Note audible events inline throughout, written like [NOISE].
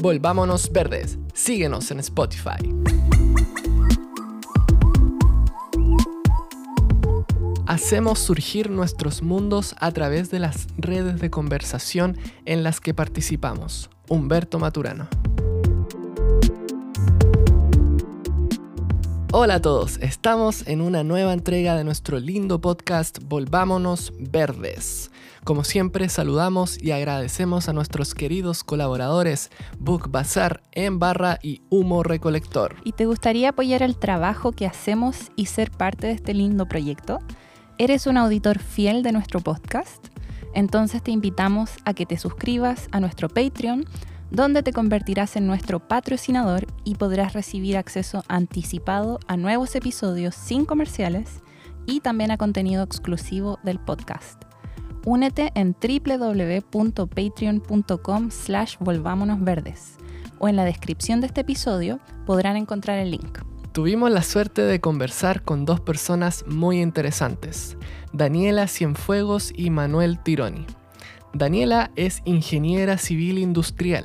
Volvámonos Verdes. Síguenos en Spotify. Hacemos surgir nuestros mundos a través de las redes de conversación en las que participamos. Humberto Maturano. Hola a todos, estamos en una nueva entrega de nuestro lindo podcast Volvámonos Verdes. Como siempre, saludamos y agradecemos a nuestros queridos colaboradores Book Bazar, En Barra y Humo Recolector. ¿Y te gustaría apoyar el trabajo que hacemos y ser parte de este lindo proyecto? ¿Eres un auditor fiel de nuestro podcast? Entonces te invitamos a que te suscribas a nuestro Patreon donde te convertirás en nuestro patrocinador y podrás recibir acceso anticipado a nuevos episodios sin comerciales y también a contenido exclusivo del podcast. Únete en www.patreon.com slash volvámonosverdes o en la descripción de este episodio podrán encontrar el link. Tuvimos la suerte de conversar con dos personas muy interesantes, Daniela Cienfuegos y Manuel Tironi. Daniela es ingeniera civil industrial,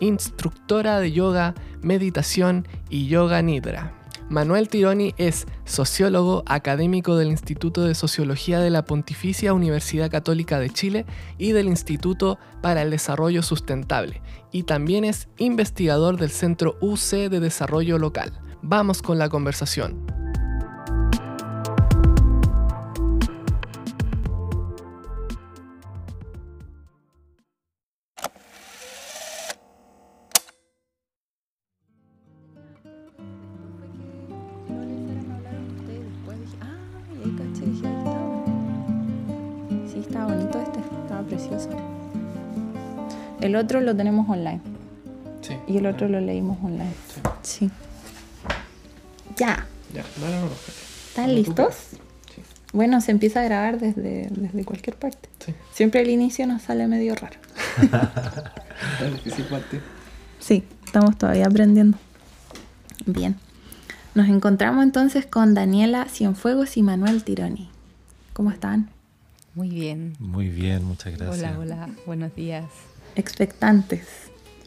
instructora de yoga, meditación y yoga nidra. Manuel Tironi es sociólogo académico del Instituto de Sociología de la Pontificia Universidad Católica de Chile y del Instituto para el Desarrollo Sustentable, y también es investigador del Centro UC de Desarrollo Local. Vamos con la conversación. El otro lo tenemos online. Sí. Y el otro lo leímos online. Sí. Ya. Ya, no, no, ¿Están listos? Sí. Bueno, se empieza a grabar desde, desde cualquier parte. Sí. Siempre el inicio nos sale medio raro. [LAUGHS] Sí, estamos todavía aprendiendo. Bien. Nos encontramos entonces con Daniela Cienfuegos y Manuel Tironi. ¿Cómo están? Muy bien. Muy bien, muchas gracias. Hola, hola, buenos días expectantes,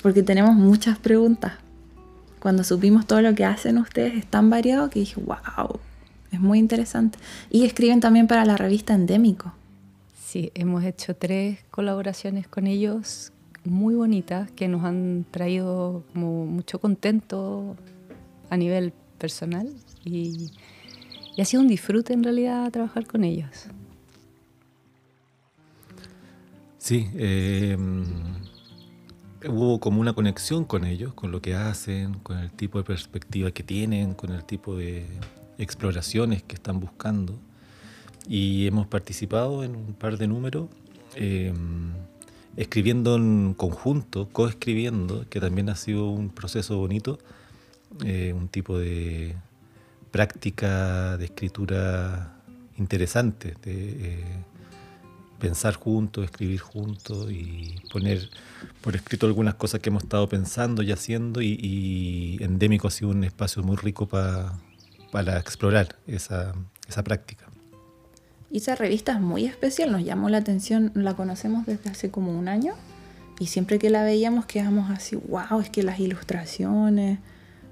porque tenemos muchas preguntas. Cuando supimos todo lo que hacen ustedes es tan variado que dije, wow, es muy interesante. Y escriben también para la revista Endémico. Sí, hemos hecho tres colaboraciones con ellos muy bonitas que nos han traído como mucho contento a nivel personal y, ha sido un disfrute en realidad trabajar con ellos. Sí, eh, hubo como una conexión con ellos, con lo que hacen, con el tipo de perspectiva que tienen, con el tipo de exploraciones que están buscando. Y hemos participado en un par de números, em, escribiendo en conjunto, coescribiendo, que también ha sido un proceso bonito, eh, un tipo de práctica de escritura interesante. Eh, pensar juntos, escribir juntos y poner por escrito algunas cosas que hemos estado pensando y haciendo y, Endémico ha sido un espacio muy rico para explorar esa, esa práctica. Y esa revista es muy especial, nos llamó la atención, la conocemos desde hace como un año y siempre que la veíamos quedamos así, wow, es que las ilustraciones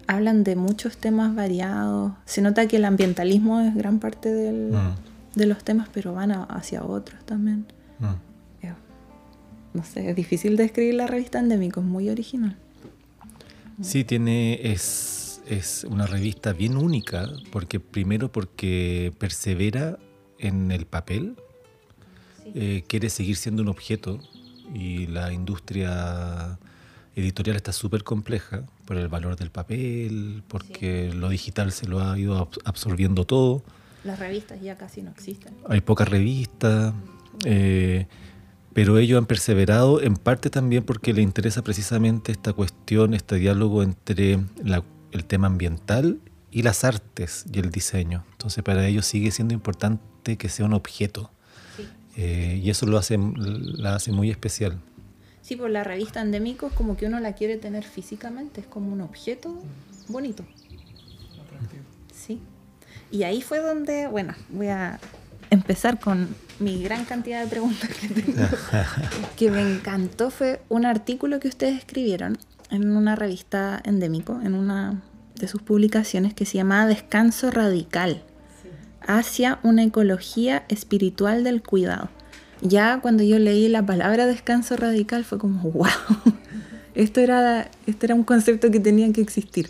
hablan de muchos temas variados, se nota que el ambientalismo es gran parte del... Mm de los temas, pero van hacia otros también. Mm. no sé, es difícil describir la revista Endémico, es muy original. Sí, tiene, es, es una revista bien única, porque primero porque persevera en el papel, eh, quiere seguir siendo un objeto y la industria editorial está súper compleja por el valor del papel, porque lo digital se lo ha ido absorbiendo todo. Las revistas ya casi no existen. Hay pocas revistas, eh, pero ellos han perseverado en parte también porque les interesa precisamente esta cuestión, este diálogo entre el tema ambiental y las artes y el diseño. Entonces para ellos sigue siendo importante que sea un objeto. Eh, y eso lo hace, la hace muy especial. Sí, por la revista Endémico es como que uno la quiere tener físicamente, es como un objeto bonito. Y ahí fue donde, bueno, voy a empezar con mi gran cantidad de preguntas que tengo. [LAUGHS] que me encantó fue un artículo que ustedes escribieron en una revista endémico, en una de sus publicaciones que se llamaba Descanso Radical hacia una ecología espiritual del cuidado. Ya cuando yo leí la palabra descanso radical fue como, [LAUGHS] wow, esto era, esto era un concepto que tenía que existir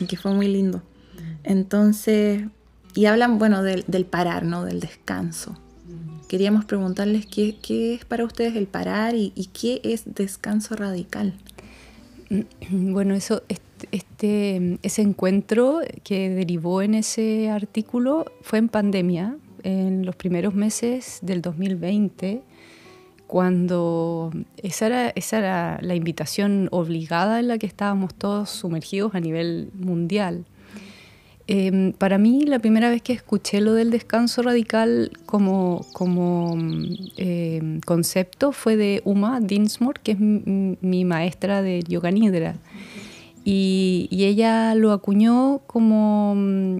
y que fue muy lindo. Entonces, y hablan, bueno, del, parar, ¿no? Del descanso. Queríamos preguntarles qué, es para ustedes el parar y, y qué es descanso radical. [CLEARS THROAT] Bueno, eso, este, ese encuentro que derivó en ese artículo fue en pandemia, en los primeros meses del 2020, cuando esa era, esa era la invitación obligada en la que estábamos todos sumergidos a nivel mundial. Em, para mí, la primera vez que escuché lo del descanso radical como, como em, concepto fue de Uma Dinsmore, que es mi maestra de yoga nidra. Y, ella lo acuñó como mm,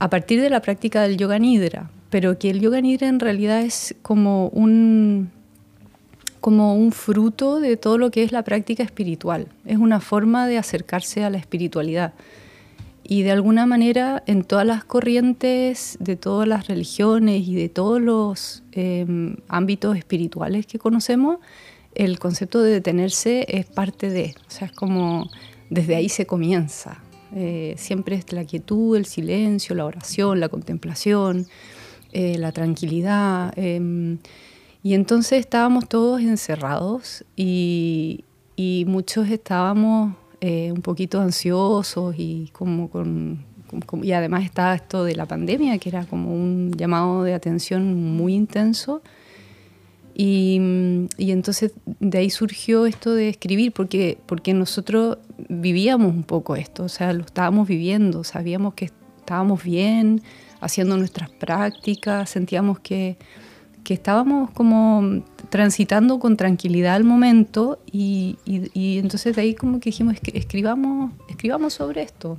a partir de la práctica del yoga nidra, pero que el yoga nidra en realidad es como un, como un fruto de todo lo que es la práctica espiritual. Es una forma de acercarse a la espiritualidad. Y de alguna manera en todas las corrientes de todas las religiones y de todos los em, ámbitos espirituales que conocemos, el concepto de detenerse es parte de, o sea, es como desde ahí se comienza. Eh, siempre es la quietud, el silencio, la oración, la contemplación, eh, la tranquilidad. Em, y entonces estábamos todos encerrados y, y muchos estábamos eh, un poquito ansiosos y como con, y además estaba esto de la pandemia que era como un llamado de atención muy intenso. Y, y, entonces de ahí surgió esto de escribir porque porque nosotros vivíamos un poco esto o sea lo estábamos viviendo sabíamos que estábamos bien haciendo nuestras prácticas sentíamos que que estábamos como transitando con tranquilidad el momento y, entonces de ahí como que dijimos, escribamos, escribamos sobre esto.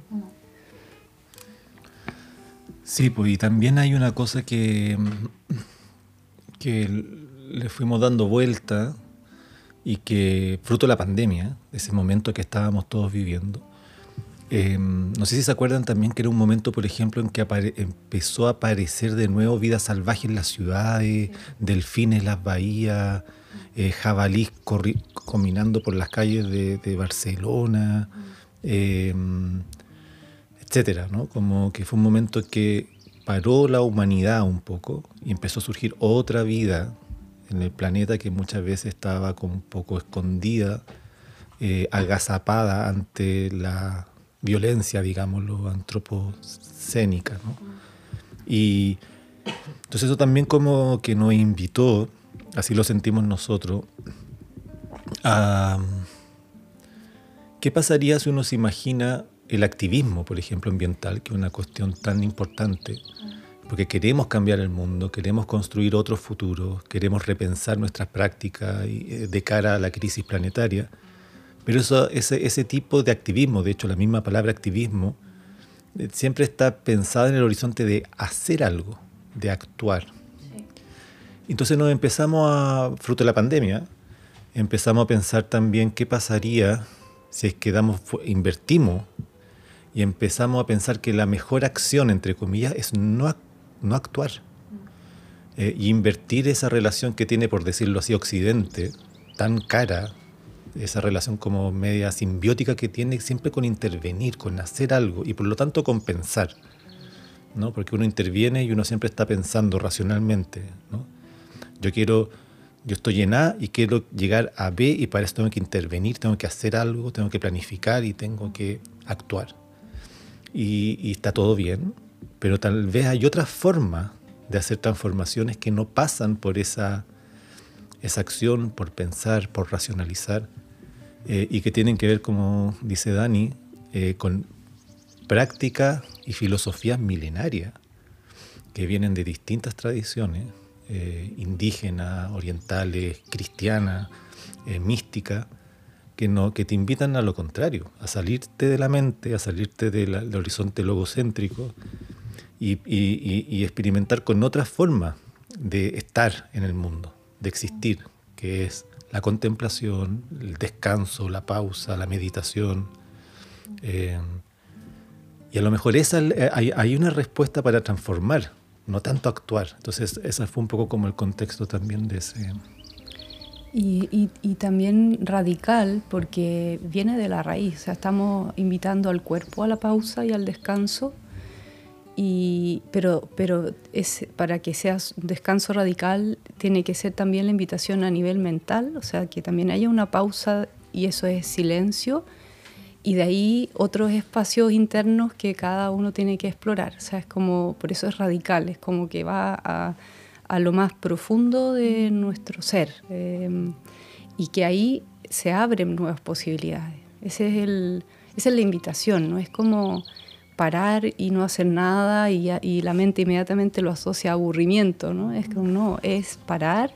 Sí, pues y también hay una cosa que, que le fuimos dando vuelta y que fruto de la pandemia, de ese momento que estábamos todos viviendo, Em, no sé si se acuerdan también que era un momento, por ejemplo, en que empezó a aparecer de nuevo vida salvaje en las ciudades, delfines en las bahías, eh, jabalís caminando por las calles de, Barcelona, em, etcétera, ¿no? Como que fue un momento que paró la humanidad un poco y empezó a surgir otra vida en el planeta que muchas veces estaba como un poco escondida, eh, agazapada ante la violencia, digámoslo, antropocénica. ¿no? Y entonces eso también como que nos invitó, así lo sentimos nosotros, a qué pasaría si uno se imagina el activismo, por ejemplo, ambiental, que es una cuestión tan importante, porque queremos cambiar el mundo, queremos construir otros futuros, queremos repensar nuestras prácticas eh, de cara a la crisis planetaria. Pero eso, ese, ese tipo de activismo, de hecho la misma palabra activismo, eh, siempre está pensada en el horizonte de hacer algo, de actuar. Entonces nos empezamos a, fruto de la pandemia, empezamos a pensar también qué pasaría si es que damos, invertimos y empezamos a pensar que la mejor acción, entre comillas, es no, no actuar. Mm. Eh, y invertir esa relación que tiene, por decirlo así, Occidente, tan cara, esa relación como media simbiótica que tiene siempre con intervenir, con hacer algo y por lo tanto con pensar, ¿no? Porque uno interviene y uno siempre está pensando racionalmente, ¿no? Yo quiero, yo estoy en A y quiero llegar a B y para eso tengo que intervenir, tengo que hacer algo, tengo que planificar y tengo que actuar. Y, y está todo bien, pero tal vez hay otra forma de hacer transformaciones que no pasan por esa esa acción, por pensar, por racionalizar, eh, y que tienen que ver, como dice Dani, eh, con práctica y filosofías milenarias que vienen de distintas tradiciones, eh, indígenas, orientales, cristianas, místicas, que, no, que te invitan a lo contrario, a salirte de la mente, a salirte del horizonte logocéntrico y, y experimentar con otra forma de estar en el mundo, de existir, que es la contemplación, el descanso, la pausa, la meditación. Eh, y a lo mejor esa, eh, hay, una respuesta para transformar, no tanto actuar. Entonces, ese fue un poco como el contexto también de ese... Y, y, también radical porque viene de la raíz, o sea, estamos invitando al cuerpo a la pausa y al descanso, y, pero, pero es, para que sea un descanso radical tiene que ser también la invitación a nivel mental, o sea, que también haya una pausa y eso es silencio, y de ahí otros espacios internos que cada uno tiene que explorar. O sea, es como, por eso es radical, es como que va a, a lo más profundo de nuestro ser em, y que ahí se abren nuevas posibilidades. Ese es el, esa es la invitación, ¿no? Es como parar y no hacer nada y, y la mente inmediatamente lo asocia a aburrimiento, ¿no? Es como, no, es parar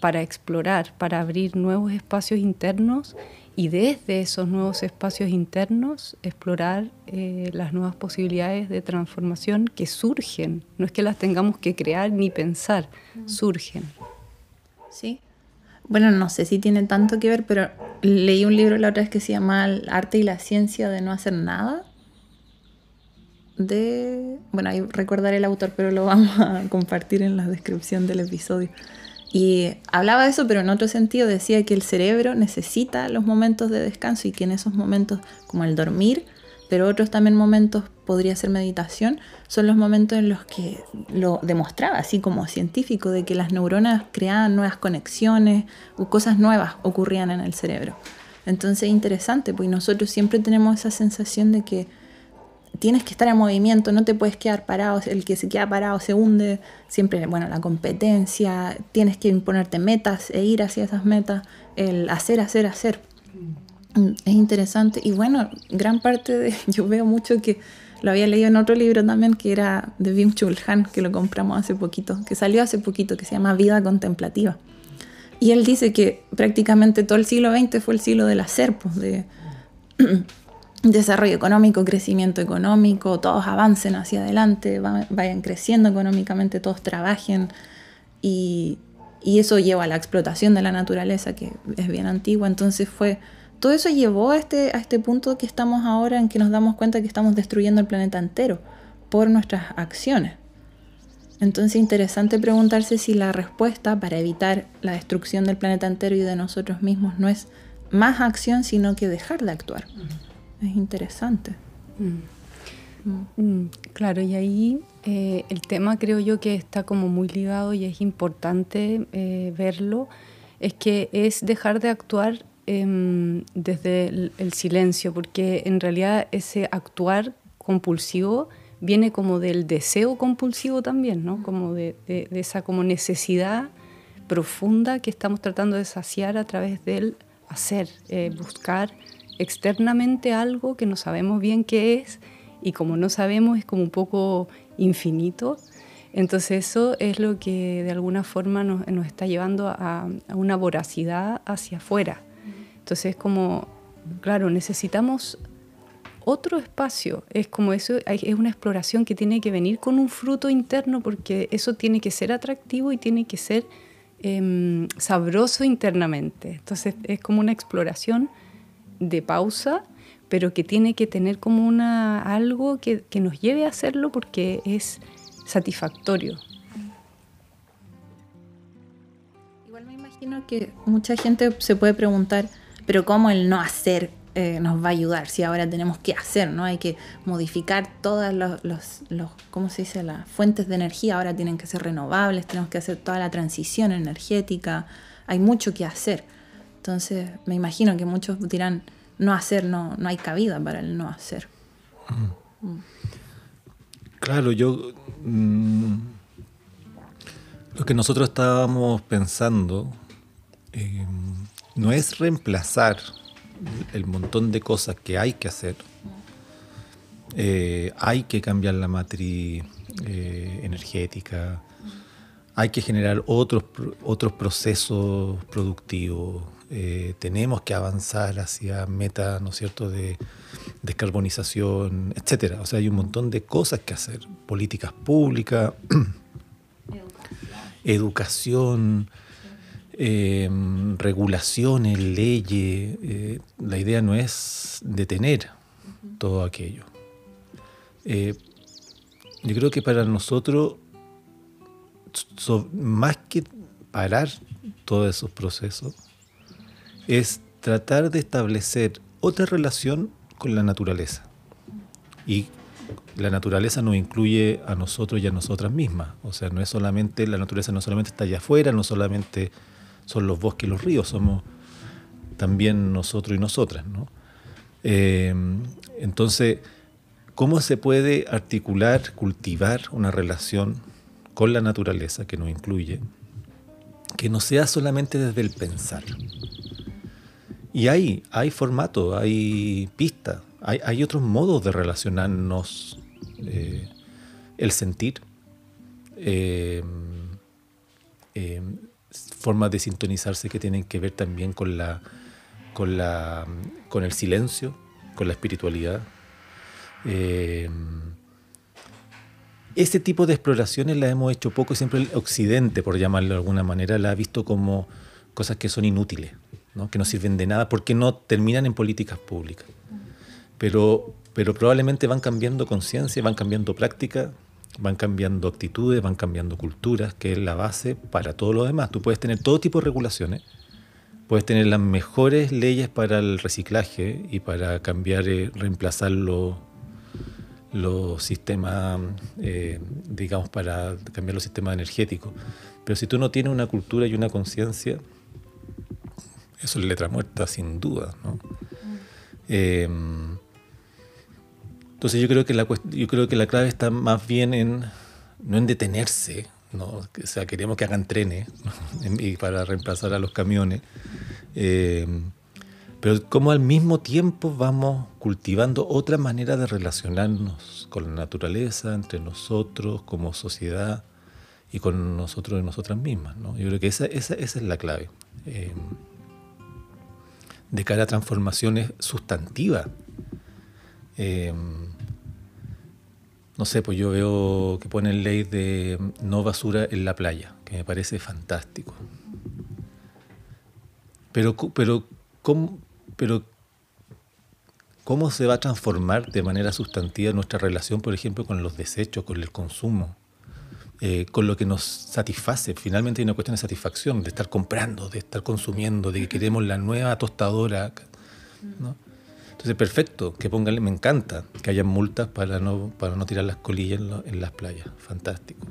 para explorar, para abrir nuevos espacios internos y desde esos nuevos espacios internos explorar eh, las nuevas posibilidades de transformación que surgen. No es que las tengamos que crear ni pensar, surgen. Sí. Bueno, no sé si tiene tanto que ver, pero leí un libro la otra vez que se llama El arte y la ciencia de no hacer nada. De. Bueno, ahí recordaré el autor, pero lo [LAUGHS] vamos a compartir en la descripción del episodio. Y hablaba de eso, pero en otro sentido decía que el cerebro necesita los momentos de descanso y que en esos momentos, como el dormir, pero otros también momentos, podría ser meditación, son los momentos en los que lo demostraba, así como científico, de que las neuronas creaban nuevas conexiones o cosas nuevas ocurrían en el cerebro. Entonces interesante, pues nosotros siempre tenemos esa sensación de que tienes que estar en movimiento, no te puedes quedar parado, el que se queda parado se hunde, siempre, bueno, la competencia, tienes que imponerte metas e ir hacia esas metas, el hacer, hacer, hacer. Es interesante y bueno, gran parte de, [LAUGHS] yo veo mucho que lo había leído en otro libro también que era de Wim Chul Han, que lo compramos hace poquito, que salió hace poquito, que se llama Vida Contemplativa. Y él dice que prácticamente todo el siglo XX fue el siglo del hacer, pues de [CLEARS THROAT] desarrollo económico, crecimiento económico, todos avancen hacia adelante, vayan creciendo económicamente, todos trabajen y, eso lleva a la explotación de la naturaleza que es bien antigua. Entonces fue, todo eso llevó a este, a este punto que estamos ahora en que nos damos cuenta que estamos destruyendo el planeta entero por nuestras acciones. Entonces interesante preguntarse si la respuesta para evitar la destrucción del planeta entero y de nosotros mismos no es más acción, sino que dejar de actuar. Es interesante. Mm. Mm. Mm, claro, y ahí eh, el tema creo yo que está como muy ligado y es importante eh, verlo, es que es dejar de actuar em, desde el, silencio, porque en realidad ese actuar compulsivo viene como del deseo compulsivo también, ¿no? Como de, esa como necesidad profunda que estamos tratando de saciar a través del hacer, eh, buscar externamente algo que no sabemos bien qué es y como no sabemos es como un poco infinito. Entonces eso es lo que de alguna forma nos, está llevando a, una voracidad hacia afuera. Entonces como, claro, necesitamos otro espacio. Es como eso, es una exploración que tiene que venir con un fruto interno porque eso tiene que ser atractivo y tiene que ser em, sabroso internamente. Entonces es como una exploración de pausa, pero que tiene que tener como una, algo que, nos lleve a hacerlo porque es satisfactorio. Igual me imagino que mucha gente se puede preguntar, pero ¿cómo el no hacer eh, nos va a ayudar si ahora tenemos que hacer, ¿no? Hay que modificar todas los, los, ¿cómo se dice? Las fuentes de energía ahora tienen que ser renovables, tenemos que hacer toda la transición energética, hay mucho que hacer. Entonces, me imagino que muchos dirán, no hacer, no, no hay cabida para el no hacer. Mm. Claro, yo... Mm, lo que nosotros estábamos pensando em, no es reemplazar el montón de cosas que hay que hacer. Eh, hay que cambiar la matriz eh, energética, hay que generar otros, otros procesos productivos, eh, tenemos que avanzar hacia metas, ¿no es cierto?, de descarbonización, etcétera. O sea, hay un montón de cosas que hacer, políticas públicas, educación, eh, regulaciones, leyes. Eh, la idea no es detener todo aquello. Eh, yo creo que para nosotros, más que parar todos esos procesos, es tratar de establecer otra relación con la naturaleza. Y la naturaleza nos incluye a nosotros y a nosotras mismas. O sea, no es solamente, la naturaleza no solamente está allá afuera, no solamente son los bosques y los ríos, somos también nosotros y nosotras. Eh, entonces, ¿cómo se puede articular, cultivar una relación con la naturaleza que nos incluye, que no sea solamente desde el pensar? Y hay, hay formato, hay pistas, hay, hay, otros modos de relacionarnos, eh, el sentir, eh, formas de sintonizarse que tienen que ver también con, la, con, la, con el silencio, con la espiritualidad. Eh, ese tipo de exploraciones las hemos hecho poco siempre el Occidente, por llamarlo de alguna manera, la ha visto como cosas que son inútiles, ¿no? que no sirven de nada porque no terminan en políticas públicas. Pero, pero probablemente van cambiando conciencia, van cambiando práctica, van cambiando actitudes, van cambiando culturas, que es la base para todo lo demás. Tú puedes tener todo tipo de regulaciones, puedes tener las mejores leyes para el reciclaje y para cambiar, eh, reemplazar los, sistemas, eh, digamos, para cambiar los sistemas energéticos. Pero si tú no tienes una cultura y una conciencia, eso es letra muerta sin duda. ¿no? Eh, entonces yo creo que la, yo creo que la clave está más bien en no en detenerse, ¿no? o sea, queremos que hagan trenes [LAUGHS] y para reemplazar a los camiones, eh, pero como al mismo tiempo vamos cultivando otra manera de relacionarnos con la naturaleza, entre nosotros, como sociedad y con nosotros y nosotras mismas. ¿no? Yo creo que esa, esa, esa es la clave. Eh, de cara a transformaciones sustantivas Em, no sé, pues yo veo que ponen ley de no basura en la playa, que me parece fantástico. Pero, pero, ¿cómo, pero ¿cómo se va a transformar de manera sustantiva nuestra relación, por ejemplo, con los desechos, con el consumo? Eh, con lo que nos satisface. Finalmente hay una cuestión de satisfacción, de estar comprando, de estar consumiendo, de que queremos la nueva tostadora. ¿no? Entonces, perfecto, que pongan, me encanta que haya multas para no, para no tirar las colillas en, las playas, fantástico.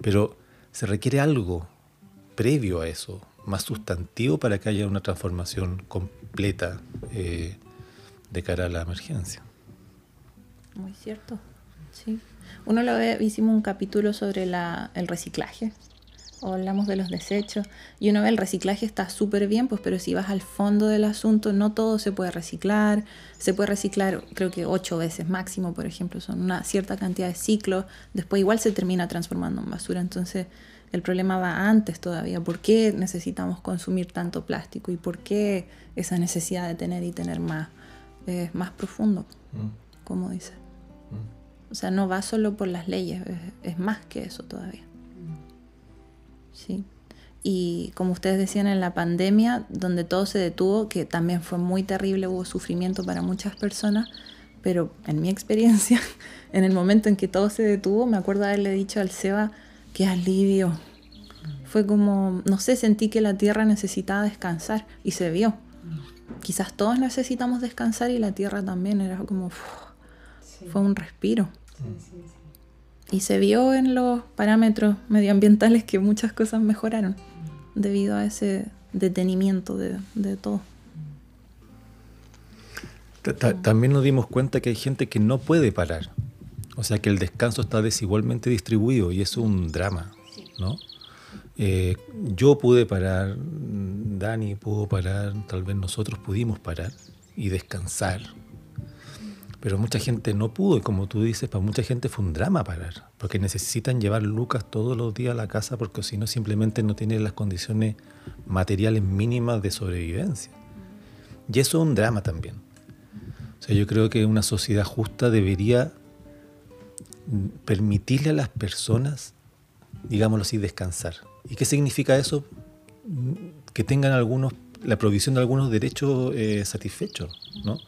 Pero se requiere algo previo a eso, más sustantivo para que haya una transformación completa eh, de cara a la emergencia. Muy cierto. Uno lo ve, hicimos un capítulo sobre el reciclaje, hablamos de los desechos. Y uno ve el reciclaje está súper bien, pues pero si vas al fondo del asunto, no todo se puede reciclar, se puede reciclar creo que ocho veces máximo, por ejemplo, son una cierta cantidad de ciclos, después igual se termina transformando en basura, entonces el problema va antes todavía, ¿por qué necesitamos consumir tanto plástico y por qué esa necesidad de tener y tener más es más profundo, mm. como dice. O sea, no va solo por las leyes, es más que eso todavía. Sí. Y como ustedes decían en la pandemia, donde todo se detuvo, que también fue muy terrible, hubo sufrimiento para muchas personas, pero en mi experiencia, [LAUGHS] en el momento en que todo se detuvo, me acuerdo haberle dicho al Seba, qué alivio. Fue como, no sé, sentí que la tierra necesitaba descansar y se vio. Quizás todos necesitamos descansar y la tierra también, era como, fue un respiro. Y se vio en los parámetros medioambientales que muchas cosas mejoraron debido a ese detenimiento de, todo. También nos dimos cuenta que hay gente que no puede parar. O sea que el descanso está desigualmente distribuido y es un drama, ¿no? Eh, yo pude parar, Dani pudo parar, tal vez nosotros pudimos parar y descansar pero mucha gente no pudo y como tú dices, para mucha gente fue un drama parar, porque necesitan llevar lucas todos los días a la casa porque si no simplemente no tienen las condiciones materiales mínimas de sobrevivencia. Y eso es un drama también. O sea, yo creo que una sociedad justa debería permitirle a las personas, digámoslo así, descansar. ¿Y qué significa eso? que tengan algunos, la provisión de algunos derechos eh, satisfechos, ¿no?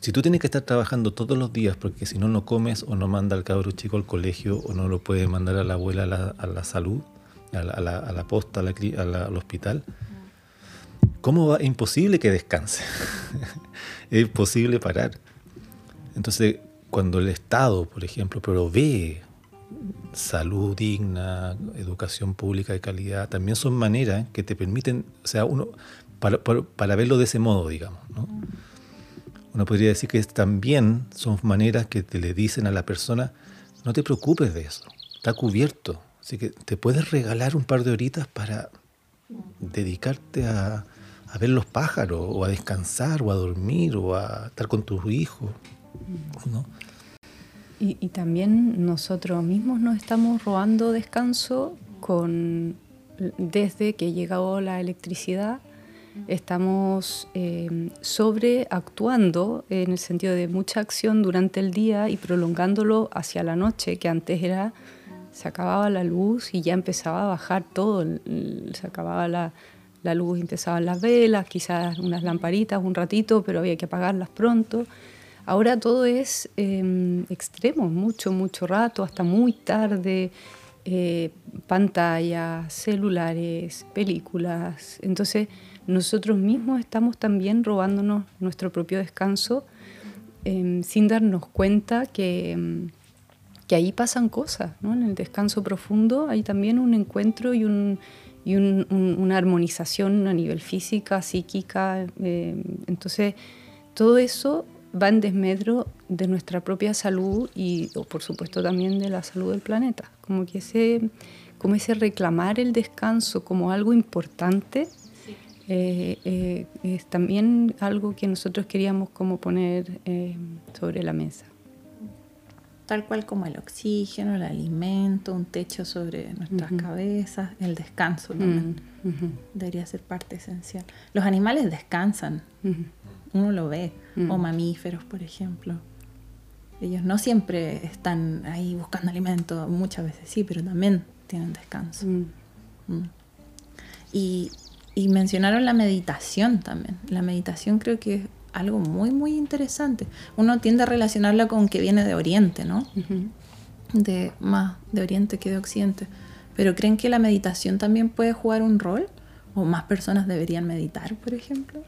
Si tú tienes que estar trabajando todos los días porque si no, no comes o no manda al cabro chico al colegio o no lo puedes mandar a la abuela a la, salud, a la, a la, posta, al hospital, ¿cómo va? Imposible que descanse. [LAUGHS] es imposible parar. Entonces, cuando el Estado, por ejemplo, provee salud digna, educación pública de calidad, también son maneras que te permiten, o sea, uno, para, para verlo de ese modo, digamos, ¿no? Uno podría decir que también son maneras que te le dicen a la persona, no te preocupes de eso, está cubierto. Así que te puedes regalar un par de horitas para dedicarte a, ver los pájaros, o a descansar, o a dormir, o a estar con tus hijos. Y, y, también nosotros mismos nos estamos robando descanso con desde que llegó la electricidad estamos eh, sobreactuando en el sentido de mucha acción durante el día y prolongándolo hacia la noche, que antes era, se acababa la luz y ya empezaba a bajar todo, se acababa la, la luz, empezaban las velas, quizás unas lamparitas un ratito, pero había que apagarlas pronto. Ahora todo es eh, extremo, mucho, mucho rato, hasta muy tarde, eh, pantallas, celulares, películas. Entonces, nosotros mismos estamos también robándonos nuestro propio descanso em, sin darnos cuenta que, em, que, ahí pasan cosas. ¿no? En el descanso profundo hay también un encuentro y, un, y una armonización a nivel física, psíquica. Em, entonces, todo eso va en desmedro de nuestra propia salud y, por supuesto, también de la salud del planeta. Como que ese, como ese reclamar el descanso como algo importante eh, eh, es también algo que nosotros queríamos como poner eh, sobre la mesa. Tal cual como el oxígeno, el alimento, un techo sobre nuestras cabezas, el descanso también debería ser parte esencial. Los animales descansan, uno lo ve, o mamíferos, por ejemplo. Ellos no siempre están ahí buscando alimento, muchas veces sí, pero también tienen descanso. Y y mencionaron la meditación también. La meditación creo que es algo muy, muy interesante. Uno tiende a relacionarla con que viene de Oriente, ¿no? de, más de Oriente que de Occidente. Pero ¿creen que la meditación también puede jugar un rol? ¿O más personas deberían meditar, por ejemplo?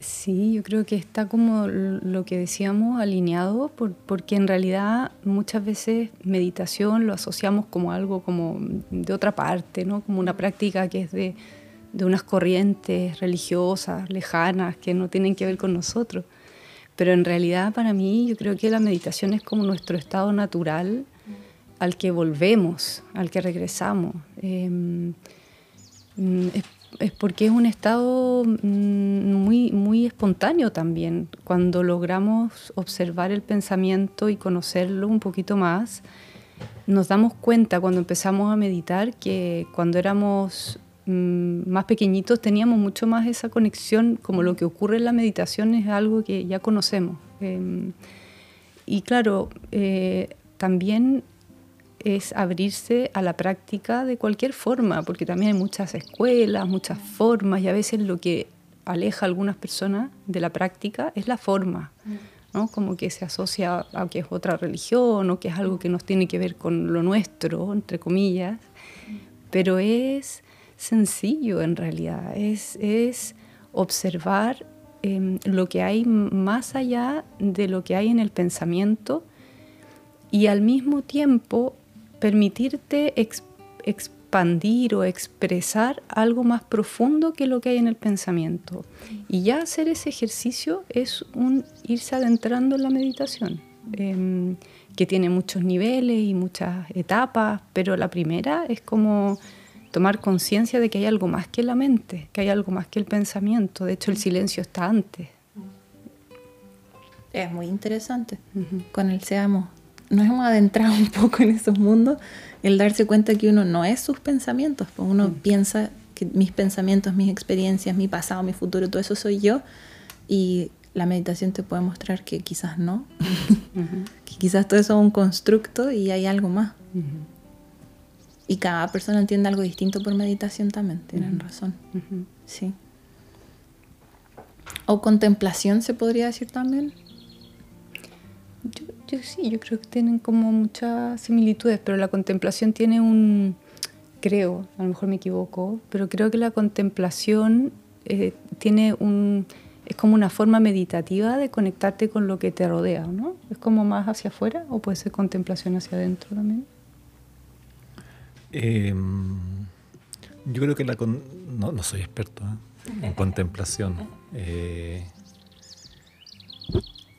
Sí, yo creo que está como lo que decíamos alineado, porque en realidad muchas veces meditación lo asociamos como algo como de otra parte, ¿no? Como una práctica que es de, de unas corrientes religiosas lejanas que no tienen que ver con nosotros. Pero en realidad para mí yo creo que la meditación es como nuestro estado natural al que volvemos, al que regresamos. Em, es, porque es un estado mm, muy, muy espontáneo también. Cuando logramos observar el pensamiento y conocerlo un poquito más, nos damos cuenta cuando empezamos a meditar que cuando éramos Mm, más pequeñitos teníamos mucho más esa conexión, como lo que ocurre en la meditación es algo que ya conocemos. Em, y claro, eh, también es abrirse a la práctica de cualquier forma, porque también hay muchas escuelas, muchas formas, y a veces lo que aleja a algunas personas de la práctica es la forma, ¿no? como que se asocia a que es otra religión o que es algo que nos tiene que ver con lo nuestro, entre comillas, pero es sencillo en realidad, es, es observar em, lo que hay más allá de lo que hay en el pensamiento y al mismo tiempo permitirte expandir o expresar algo más profundo que lo que hay en el pensamiento. Y ya hacer ese ejercicio es un irse adentrando en la meditación, em, que tiene muchos niveles y muchas etapas, pero la primera es como tomar conciencia de que hay algo más que la mente, que hay algo más que el pensamiento. De hecho, el silencio está antes. Es muy interesante. Con el seamos, nos hemos adentrado un poco en esos mundos, el darse cuenta que uno no es sus pensamientos, pues uno mm. piensa que mis pensamientos, mis experiencias, mi pasado, mi futuro, todo eso soy yo, y la meditación te puede mostrar que quizás no, [LAUGHS] que quizás todo eso es un constructo y hay algo más. Y cada persona entiende algo distinto por meditación también, tienen razón. Sí. ¿O contemplación se podría decir también? Yo, sí, yo creo que tienen como muchas similitudes, pero la contemplación tiene un, creo, a lo mejor me equivoco, pero creo que la contemplación eh, tiene un, es como una forma meditativa de conectarte con lo que te rodea, ¿no? Es como más hacia afuera o puede ser contemplación hacia adentro también. Em, yo creo que la no, no, soy experto ¿eh? en contemplación, eh,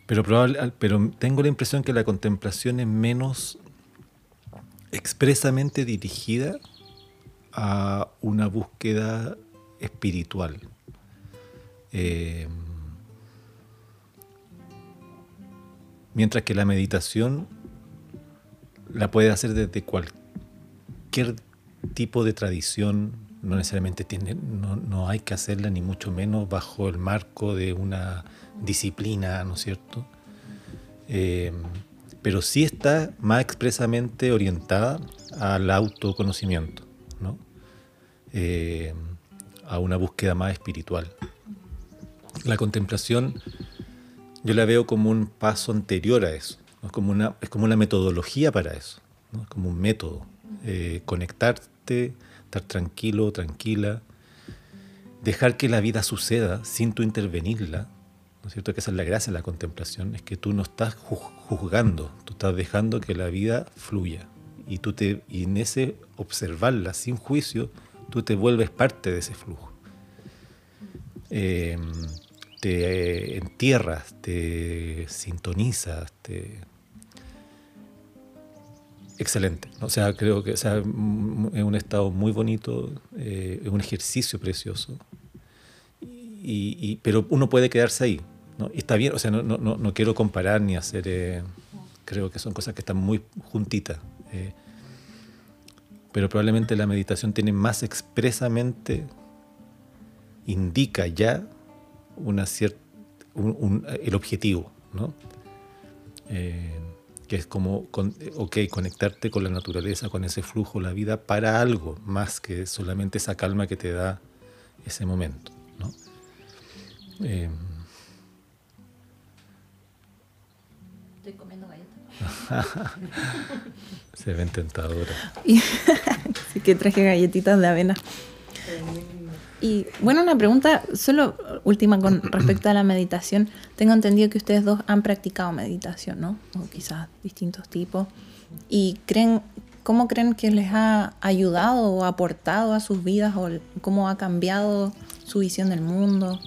pero, probable, pero tengo la impresión que la contemplación es menos expresamente dirigida a una búsqueda espiritual. Eh, mientras que la meditación la puede hacer desde cualquier tipo de tradición, no necesariamente tiene, no, hay que hacerla ni mucho menos bajo el marco de una disciplina, ¿no es cierto? Eh, pero sí está más expresamente orientada al autoconocimiento, ¿no? Eh, a una búsqueda más espiritual. La contemplación yo la veo como un paso anterior a eso, es, como una, es como una metodología para eso, es como un método. Eh, conectarte, estar tranquilo, tranquila, dejar que la vida suceda sin tú intervenirla, ¿no es cierto? Que esa es la gracia de la contemplación, es que tú no estás juzgando, tú estás dejando que la vida fluya. Y, tú te, y en ese observarla sin juicio, tú te vuelves parte de ese flujo. Eh, te entierras, te sintonizas, te... Excelente. O sea, creo que sea, es un estado muy bonito, eh, es un ejercicio precioso. Y, pero uno puede quedarse ahí. Y está bien, o sea, no, no, no quiero comparar ni hacer... Eh, creo que son cosas que están muy juntitas. Eh, pero probablemente la meditación tiene más expresamente, indica ya una cierta, el objetivo, ¿no? Que es como, ok, conectarte con la naturaleza, con ese flujo, la vida, para algo más que solamente esa calma que te da ese momento, ¿no? Eh, Estoy comiendo galletas. [LAUGHS] Se ven tentadoras. [LAUGHS] sí que traje galletitas de avena. Y bueno, una pregunta, solo última con [CLEARS THROAT] respecto a la meditación. Tengo entendido que ustedes dos han practicado meditación, ¿no? O quizás distintos tipos. ¿Y creen, cómo creen que les ha ayudado o aportado a sus vidas o cómo ha cambiado su visión del mundo?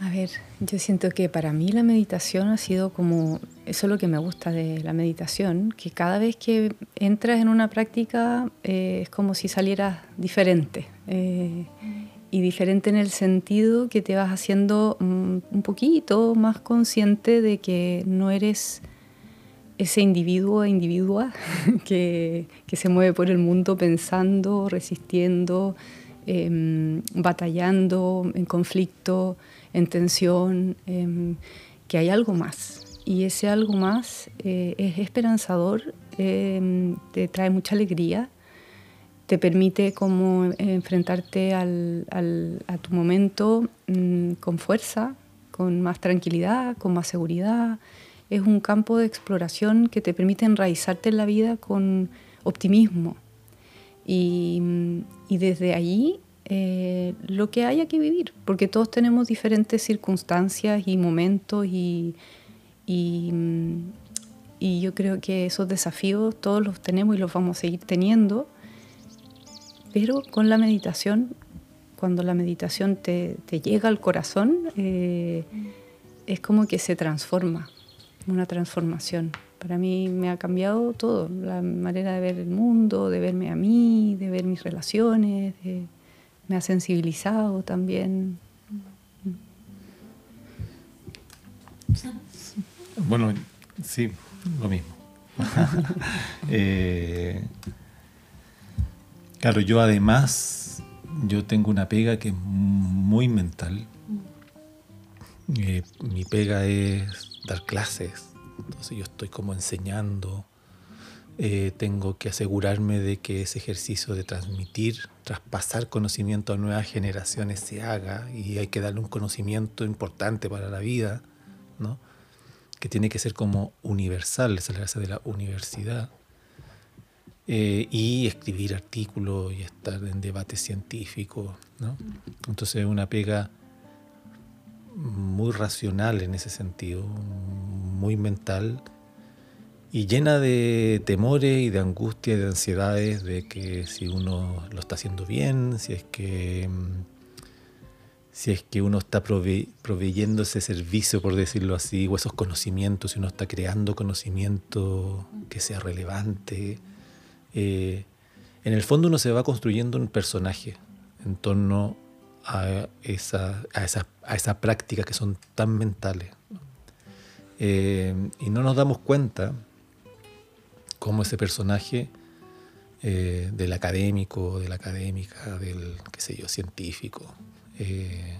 A ver, yo siento que para mí la meditación ha sido como, eso es lo que me gusta de la meditación, que cada vez que entras en una práctica eh, es como si salieras diferente. Eh, y diferente en el sentido que te vas haciendo mm, un poquito más consciente de que no eres ese individuo e individua [LAUGHS] que, se mueve por el mundo pensando, resistiendo, em, batallando, en conflicto en tensión, em, que hay algo más. Y ese algo más eh, es esperanzador, em, te trae mucha alegría, te permite como enfrentarte al, a tu momento mm, con fuerza, con más tranquilidad, con más seguridad. Es un campo de exploración que te permite enraizarte en la vida con optimismo. Y, y desde allí eh, lo que haya que vivir, porque todos tenemos diferentes circunstancias y momentos y, y, yo creo que esos desafíos todos los tenemos y los vamos a seguir teniendo, pero con la meditación, cuando la meditación te, te llega al corazón, eh, es como que se transforma, una transformación. Para mí me ha cambiado todo, la manera de ver el mundo, de verme a mí, de ver mis relaciones. De, me ha sensibilizado también. Bueno, sí, lo mismo. [LAUGHS] Eh, claro, yo además, yo tengo una pega que es muy mental. Eh, mi pega es dar clases, entonces yo estoy como enseñando eh, tengo que asegurarme de que ese ejercicio de transmitir, traspasar conocimiento a nuevas generaciones se haga y hay que darle un conocimiento importante para la vida, ¿no? que tiene que ser como universal, esa es la gracia de la universidad. Eh, y escribir artículos y estar en debate científico. ¿no? Entonces una pega muy racional en ese sentido, muy mental y llena de temores y de angustia y de ansiedades de que si uno lo está haciendo bien, si es que mm, si es que uno está proveyendo ese servicio, por decirlo así, o esos conocimientos, si uno está creando conocimiento que sea relevante. Eh, en el fondo uno se va construyendo un personaje en torno a esa, a esa, a esa práctica que son tan mentales. Eh, y no nos damos cuenta cómo ese personaje eh, del académico, de la académica, del, qué sé yo, científico, eh,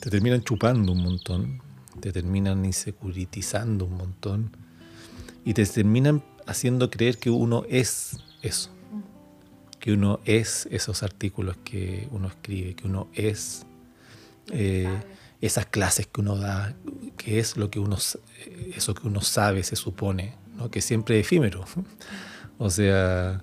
te terminan chupando un montón, te terminan insecuritizando un montón y te terminan haciendo creer que uno es eso, que uno es esos artículos que uno escribe, que uno es eh, esas clases que uno da, que es lo que uno, eso que uno sabe, se supone, que siempre es efímero. O sea,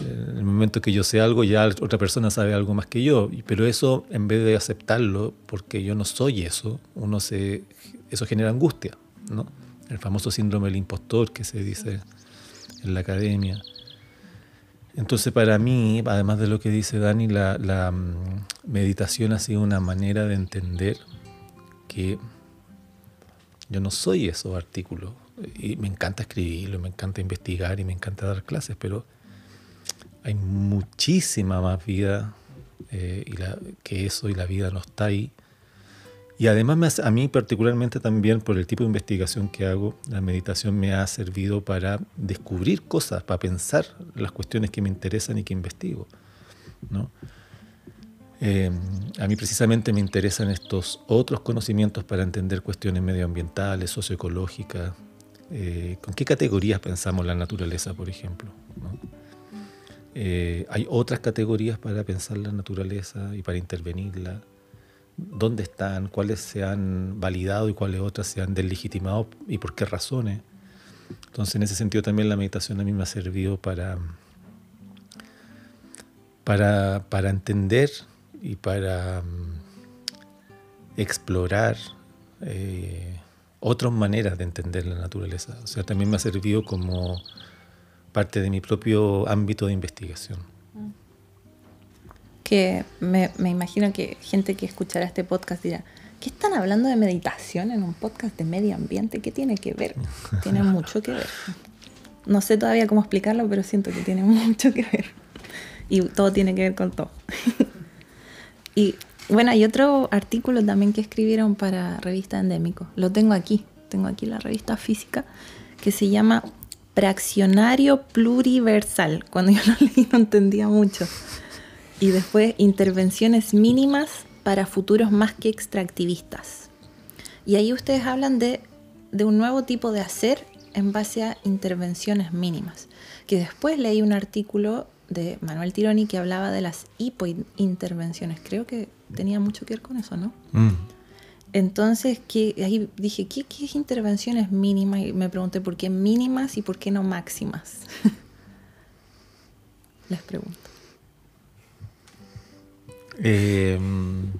en el momento que yo sé algo, ya otra persona sabe algo más que yo. Pero eso, en vez de aceptarlo, porque yo no soy eso, uno se, eso genera angustia. ¿no? El famoso síndrome del impostor que se dice en la academia. Entonces, para mí, además de lo que dice Dani, la, la mm, meditación ha sido una manera de entender que yo no soy esos artículos y me encanta escribirlo, me encanta investigar y me encanta dar clases, pero hay muchísima más vida eh, y la, que eso y la vida no está ahí. Y además a mí particularmente también por el tipo de investigación que hago, la meditación me ha servido para descubrir cosas, para pensar las cuestiones que me interesan y que investigo. ¿no? Eh, a mí precisamente me interesan estos otros conocimientos para entender cuestiones medioambientales, socioecológicas, eh, ¿Con qué categorías pensamos la naturaleza, por ejemplo? Eh, hay otras categorías para pensar la naturaleza y para intervenirla. ¿Dónde están? ¿Cuáles se han validado y cuáles otras se han deslegitimado y por qué razones? Entonces, en ese sentido también la meditación a mí me ha servido para, para, para entender y para um, explorar eh, otras maneras de entender la naturaleza. O sea, también me ha servido como parte de mi propio ámbito de investigación. Que me, me imagino que gente que escuchará este podcast dirá, ¿qué están hablando de meditación en un podcast de medio ambiente? ¿Qué tiene que ver? [LAUGHS] Tiene mucho que ver. No sé todavía cómo explicarlo, pero siento que tiene [LAUGHS] mucho que ver. Y todo tiene que ver con todo. [LAUGHS] y bueno, hay otro artículo también que escribieron para Revista Endémico. Lo tengo aquí, tengo aquí la revista física, que se llama Fraccionario Pluriversal. Cuando yo lo leí no entendía mucho. Y después intervenciones mínimas para futuros más que extractivistas. Y ahí ustedes hablan de, de un nuevo tipo de hacer en base a intervenciones mínimas. Que después leí un artículo de Manuel Tironi que hablaba de las hipointervenciones. Creo que tenía mucho que ver con eso, ¿no? Mm. Entonces, que, ahí dije, ¿qué, ¿qué intervenciones mínimas? Y me pregunté por qué mínimas y por qué no máximas. [LAUGHS] Les pregunto. Em,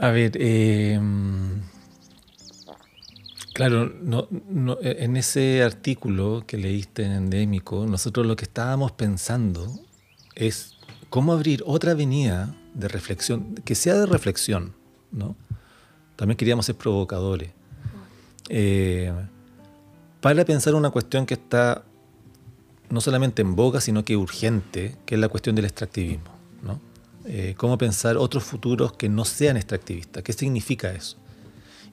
a ver, eh, Claro, no, e, en ese artículo que leíste en Endémico, nosotros lo que estábamos pensando es cómo abrir otra avenida de reflexión, que sea de reflexión, ¿no? También queríamos ser provocadores. Eh, para pensar una cuestión que está no solamente en boga, sino que urgente, que es la cuestión del extractivismo. ¿no? Eh, cómo pensar otros futuros que no sean extractivistas. ¿Qué significa eso?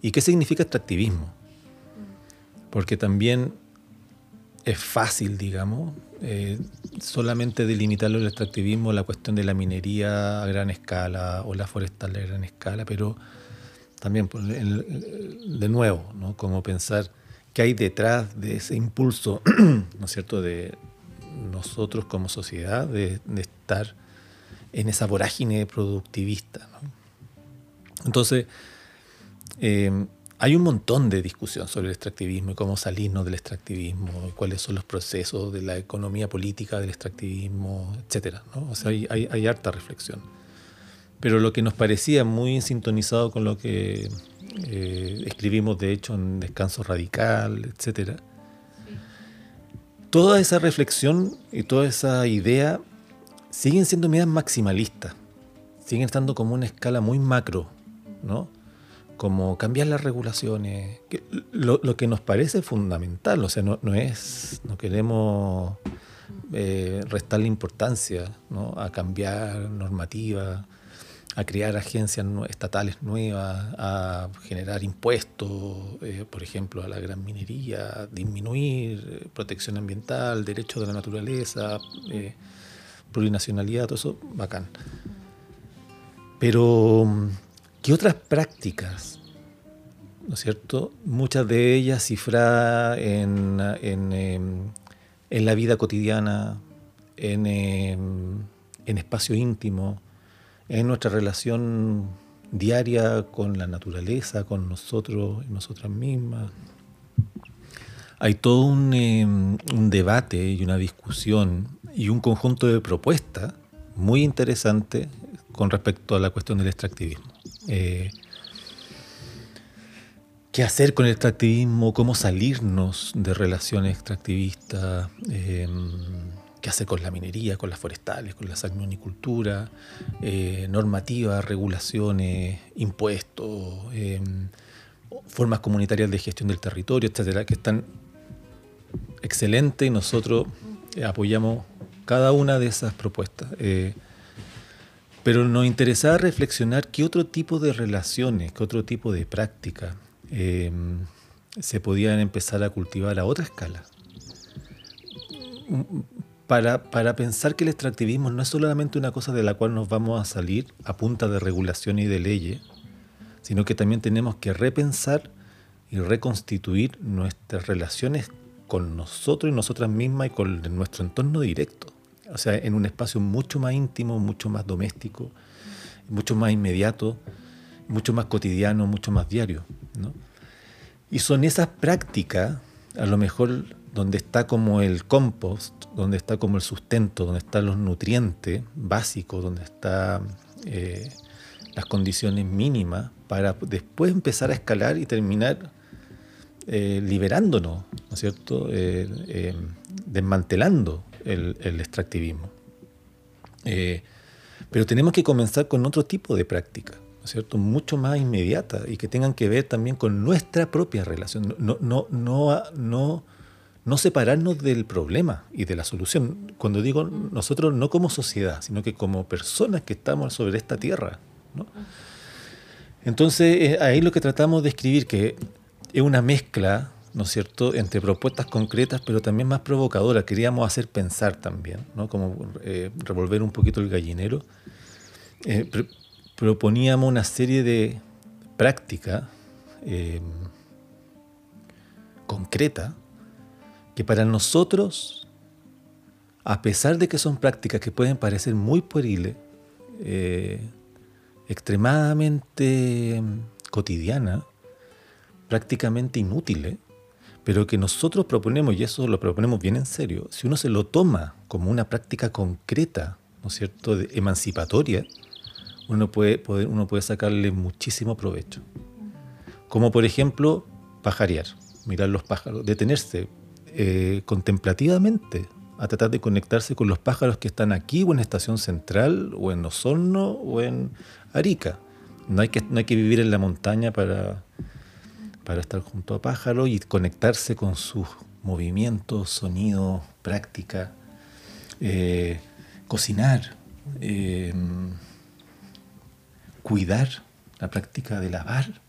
¿Y qué significa extractivismo? porque también es fácil, digamos, eh, solamente delimitarlo el extractivismo, la cuestión de la minería a gran escala o la forestal a gran escala, pero también, pues, de nuevo, ¿no? como pensar qué hay detrás de ese impulso, [CLEARS THROAT] ¿no es cierto?, de nosotros como sociedad de, estar en esa vorágine productivista. Entonces, eh, hay un montón de discusión sobre el extractivismo y cómo salirnos del extractivismo, cuáles son los procesos de la economía política del extractivismo, etc. O sea, hay, hay, harta reflexión. Pero lo que nos parecía muy sintonizado con lo que eh, escribimos, de hecho, en Descanso Radical, etc. Toda esa reflexión y toda esa idea siguen siendo medidas maximalistas, siguen estando como una escala muy macro, ¿no? Como cambiar las regulaciones, lo, que nos parece fundamental, o sea, no, es, no queremos eh, restarle importancia a cambiar normativa, a crear agencias estatales nuevas, a generar impuestos, eh, por ejemplo, a la gran minería, disminuir eh, protección ambiental, derechos de la naturaleza, plurinacionalidad, todo eso, bacán. Pero ¿Qué otras prácticas, ¿no es cierto? Muchas de ellas cifradas en, em, la vida cotidiana, en, em, en espacio íntimo, en nuestra relación diaria con la naturaleza, con nosotros y nosotras mismas. Hay todo un, em, debate y una discusión y un conjunto de propuestas muy interesante con respecto a la cuestión del extractivismo. Eh, qué hacer con el extractivismo, cómo salirnos de relaciones extractivistas, eh, qué hacer con la minería, con las forestales, con la salmonicultura, eh, normativas, regulaciones, impuestos, formas comunitarias de gestión del territorio, etcétera, que están excelentes y nosotros apoyamos cada una de esas propuestas. Pero nos interesaba reflexionar qué otro tipo de relaciones, qué otro tipo de prácticas em, se podían empezar a cultivar a otra escala. Para, para, pensar que el extractivismo no es solamente una cosa de la cual nos vamos a salir a punta de regulación y de leyes, sino que también tenemos que repensar y reconstituir nuestras relaciones con nosotros y nosotras mismas y con nuestro entorno directo o sea, en un espacio mucho más íntimo, mucho más doméstico, mucho más inmediato, mucho más cotidiano, mucho más diario. Y son esas prácticas, a lo mejor donde está como el compost, donde está como el sustento, donde están los nutrientes básicos, donde están eh, las condiciones mínimas para después empezar a escalar y terminar eh, liberándonos, ¿no es cierto? Eh, desmantelando el, extractivismo. Eh, pero tenemos que comenzar con otro tipo de práctica, ¿no es cierto? Mucho más inmediata y que tengan que ver también con nuestra propia relación. No, no, no, no, no separarnos del problema y de la solución. Cuando digo nosotros, no como sociedad, sino que como personas que estamos sobre esta tierra. Entonces, eh, ahí lo que tratamos de escribir, que es una mezcla ¿no es cierto?, entre propuestas concretas, pero también más provocadoras. Queríamos hacer pensar también, ¿no? Como eh, revolver un poquito el gallinero. Eh, proponíamos una serie de prácticas eh, concretas que para nosotros, a pesar de que son prácticas que pueden parecer muy pueriles, extremadamente cotidianas, prácticamente inútiles, pero que nosotros proponemos, y eso lo proponemos bien en serio, si uno se lo toma como una práctica concreta, ¿no es cierto?, emancipatoria, uno puede, uno puede sacarle muchísimo provecho. Como por ejemplo, pajarear, mirar los pájaros, detenerse eh, contemplativamente a tratar de conectarse con los pájaros que están aquí o en Estación Central o en Osorno o en Arica. No hay que, no hay que vivir en la montaña para, para estar junto a pájaros y conectarse con sus movimientos, sonidos, práctica, eh, cocinar, eh, cuidar, la práctica de lavar,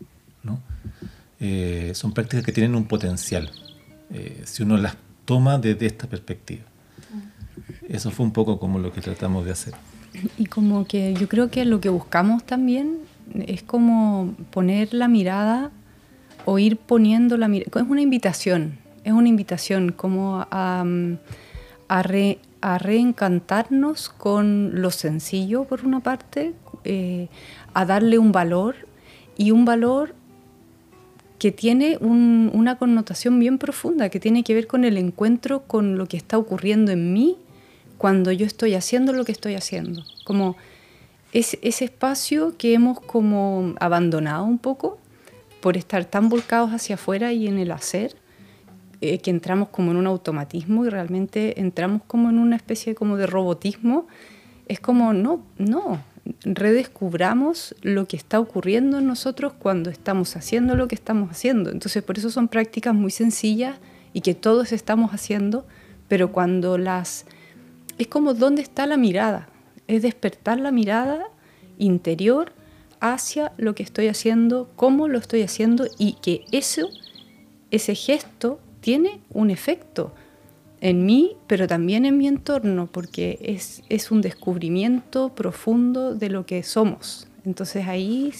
¿no? Eh, son prácticas que tienen un potencial, si uno las toma desde esta perspectiva. Eso fue un poco como lo que tratamos de hacer. Y como que yo creo que lo que buscamos también es como poner la mirada o ir poniendo la mirada. Es una invitación, es una invitación como a, a, reencantarnos con lo sencillo, por una parte, eh, a darle un valor y un valor que tiene una connotación bien profunda, que tiene que ver con el encuentro con lo que está ocurriendo en mí cuando yo estoy haciendo lo que estoy haciendo. Como es, ese espacio que hemos como abandonado un poco por estar tan volcados hacia afuera y en el hacer, eh, que entramos como en un automatismo y realmente entramos como en una especie como de robotismo, es como, no, no, redescubramos lo que está ocurriendo en nosotros cuando estamos haciendo lo que estamos haciendo. Entonces, por eso son prácticas muy sencillas y que todos estamos haciendo, pero cuando las... Es como dónde está la mirada, es despertar la mirada interior hacia lo que estoy haciendo, cómo lo estoy haciendo y que eso, ese gesto tiene un efecto en mí, pero también en mi entorno, porque es, es un descubrimiento profundo de lo que somos. Entonces ahí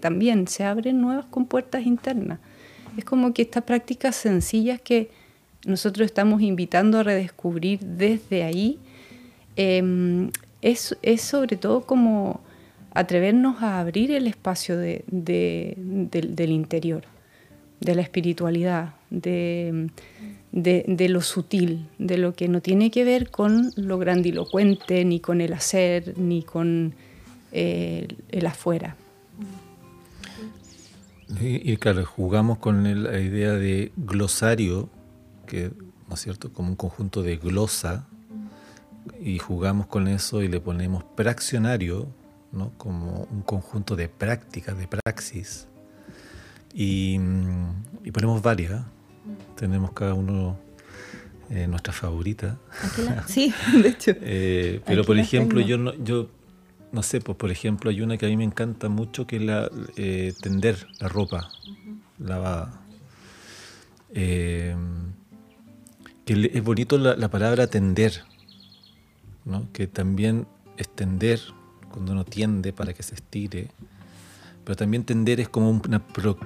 también se abren nuevas compuertas internas. Es como que estas prácticas sencillas que nosotros estamos invitando a redescubrir desde ahí, eh, es, es, sobre todo como atrevernos a abrir el espacio de, de, del interior, de la espiritualidad, de de, lo sutil, de lo que no tiene que ver con lo grandilocuente, ni con el hacer, ni con eh, el afuera. Y, claro, jugamos con la idea de glosario, que, ¿no es cierto?, como un conjunto de glosa, y jugamos con eso y le ponemos praxionario, ¿no? como un conjunto de prácticas, de praxis, y, y ponemos varias, tenemos cada uno eh, nuestra favorita. [LAUGHS] sí, de hecho. Eh, pero por ejemplo, yo no, yo no sé, pues por ejemplo, hay una que a mí me encanta mucho que es la eh, tender la ropa lavada. que es bonito la, palabra tender, ¿no? que también es tender cuando uno tiende para que se estire, pero también tender es como una,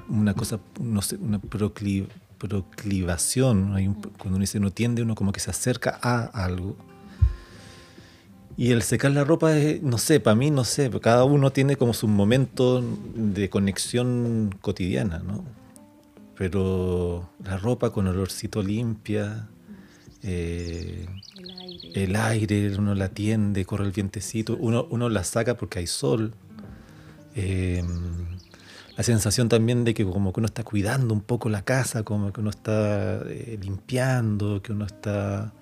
una cosa, no sé, una proclivación, cuando uno dice no tiende, uno como que se acerca a algo. Y el secar la ropa, es, no sé, para mí no sé, cada uno tiene como su momento de conexión cotidiana, ¿no? Pero la ropa con olorcito limpia, eh, el, aire. uno la tiende, corre el vientecito, uno, uno la saca porque hay sol. Eh, la sensación también de que como que uno está cuidando un poco la casa, como que uno está eh, limpiando, que uno está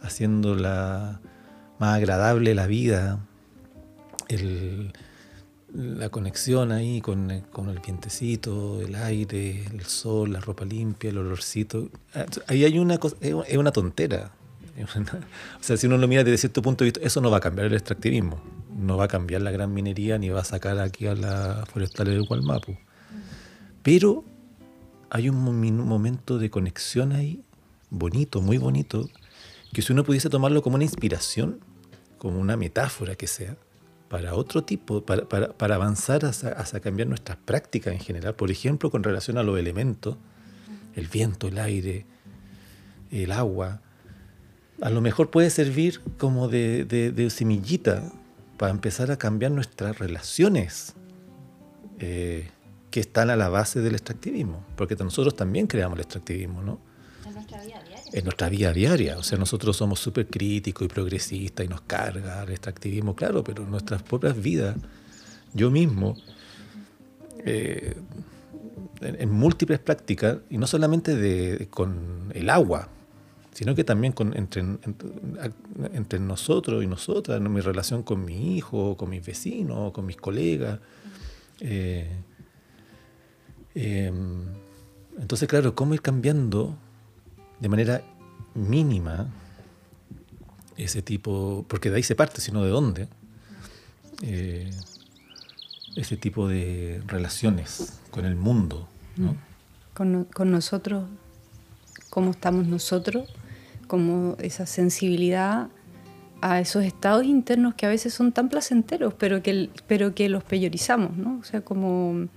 haciendo la, más agradable la vida, la conexión ahí con, el vientecito, el aire, el sol, la ropa limpia, el olorcito. Ahí hay una cosa, es una tontera. [LAUGHS] O sea, si uno lo mira desde cierto punto de vista, eso no va a cambiar el extractivismo no va a cambiar la gran minería ni va a sacar aquí a la forestal del Gualmapu. Pero hay un momento de conexión ahí, bonito, muy bonito, que si uno pudiese tomarlo como una inspiración, como una metáfora que sea, para otro tipo, para, avanzar hasta, cambiar nuestras prácticas en general, por ejemplo, con relación a los elementos, el viento, el aire, el agua, a lo mejor puede servir como de, de semillita para empezar a cambiar nuestras relaciones eh, que están a la base del extractivismo, porque nosotros también creamos el extractivismo, ¿no? En nuestra vida diaria. En nuestra vida diaria, o sea, nosotros somos súper críticos y progresistas y nos carga el extractivismo, claro, pero en nuestras propias vidas, yo mismo, eh, en, múltiples prácticas, y no solamente de, con el agua, sino que también con, entre, entre, nosotros y nosotras, en mi relación con mi hijo, con mis vecinos, con mis colegas. Eh, em, entonces, claro, cómo ir cambiando de manera mínima ese tipo, porque de ahí se parte, sino de dónde, eh, ese tipo de relaciones con el mundo. Con, con nosotros, cómo estamos nosotros como esa sensibilidad a esos estados internos que a veces son tan placenteros, pero que, pero que los peyorizamos, ¿no? O sea, como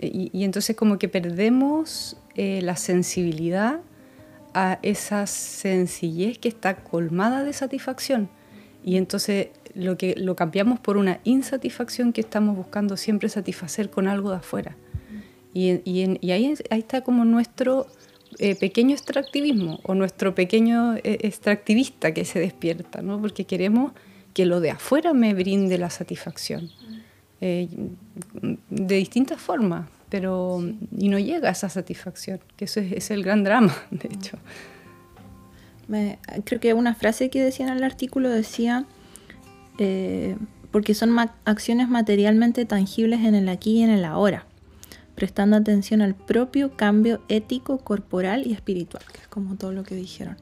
Y, y entonces como que perdemos eh, la sensibilidad a esa sencillez que está colmada de satisfacción. Y entonces lo, que, lo cambiamos por una insatisfacción que estamos buscando siempre satisfacer con algo de afuera. Y, y, y ahí, ahí, está como nuestro eh, pequeño extractivismo o nuestro pequeño eh, extractivista que se despierta, ¿no? porque queremos que lo de afuera me brinde la satisfacción. Eh, de distintas formas, pero y no llega a esa satisfacción, que eso es, el gran drama, [LAUGHS] de hecho. Creo que una frase que decía en el artículo decía, porque son ma acciones materialmente tangibles en el aquí y en el ahora, prestando atención al propio cambio ético, corporal y espiritual, que es como todo lo que dijeron.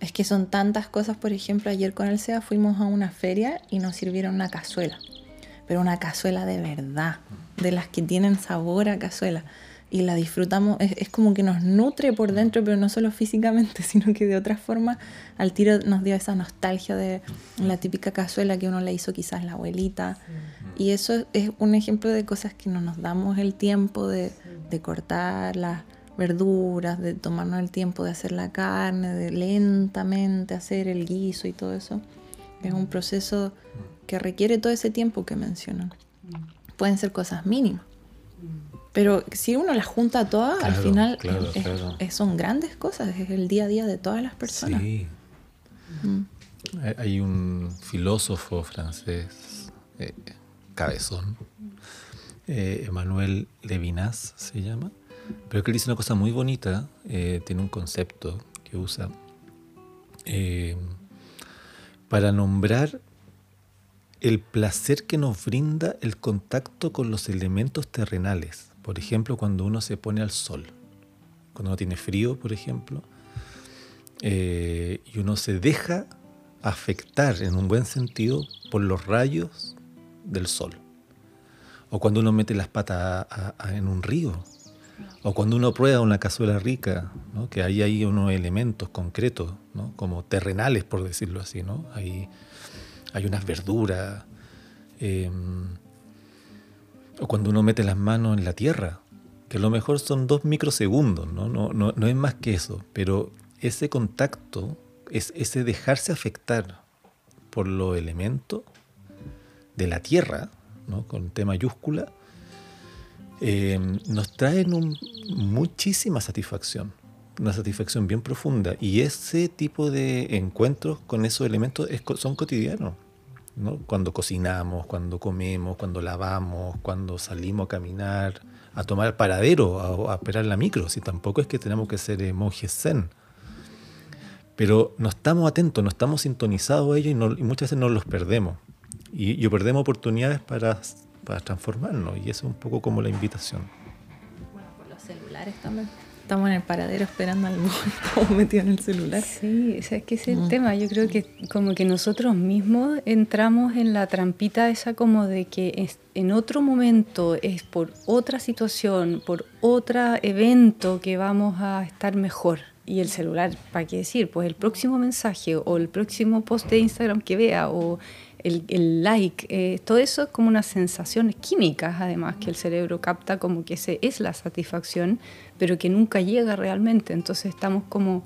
Es que son tantas cosas, por ejemplo, ayer con el SEA fuimos a una feria y nos sirvieron una cazuela, pero una cazuela de verdad, de las que tienen sabor a cazuela y la disfrutamos, es, como que nos nutre por dentro, pero no solo físicamente, [LAUGHS] sino que de otra forma al tiro nos dio esa nostalgia de la típica cazuela que uno le hizo quizás la abuelita. Y eso es un ejemplo de cosas que no nos damos el tiempo de, de cortar las verduras, de tomarnos el tiempo de hacer la carne, de lentamente hacer el guiso y todo eso. Es un proceso que requiere todo ese tiempo que mencionan. Pueden ser cosas mínimas. Pero si uno las junta todas, claro, al final claro, es, claro. Es, son grandes cosas, es el día a día de todas las personas. Sí. Mm. Hay un filósofo francés, eh, cabezón, eh, Emmanuel Levinas se llama, pero que él dice una cosa muy bonita, eh, tiene un concepto que usa eh, para nombrar el placer que nos brinda el contacto con los elementos terrenales. Por ejemplo, cuando uno se pone al sol, cuando uno tiene frío, por ejemplo, y uno se deja afectar en un buen sentido por los rayos del sol. O cuando uno mete las patas en un río. O cuando uno prueba una cazuela rica, ¿no? que ahí hay unos elementos concretos, como terrenales, por decirlo así. ¿no? Hay, hay unas verduras. Eh, o cuando uno mete las manos en la tierra, que a lo mejor son dos microsegundos, ¿no? No, no, no es más que eso, pero ese contacto, es, ese dejarse afectar por los elementos de la tierra, ¿no? con T mayúscula, eh, nos traen muchísima satisfacción, una satisfacción bien profunda. Y ese tipo de encuentros con esos elementos son cotidianos. ¿no? Cuando cocinamos, cuando comemos, cuando lavamos, cuando salimos a caminar, a tomar paradero, a, a esperar la micro. Si tampoco es que tenemos que ser eh, zen. Pero no estamos atentos, no estamos sintonizados a ellos y, y muchas veces nos los perdemos. Y, y, perdemos oportunidades para, para transformarnos. Y eso es un poco como la invitación. Bueno, por los celulares también estamos en el paradero esperando al bus, [LAUGHS] estamos metidos en el celular. Sí, o sea, es que ese es el mm. tema. Yo creo que como que nosotros mismos entramos en la trampita esa como de que es, en otro momento es por otra situación, por otro evento que vamos a estar mejor. Y el celular, ¿para qué decir? Pues el próximo mensaje o el próximo post de Instagram que vea o el, el like, eh, todo eso es como unas sensaciones químicas además que el cerebro capta como que ese es la satisfacción, pero que nunca llega realmente. Entonces estamos como,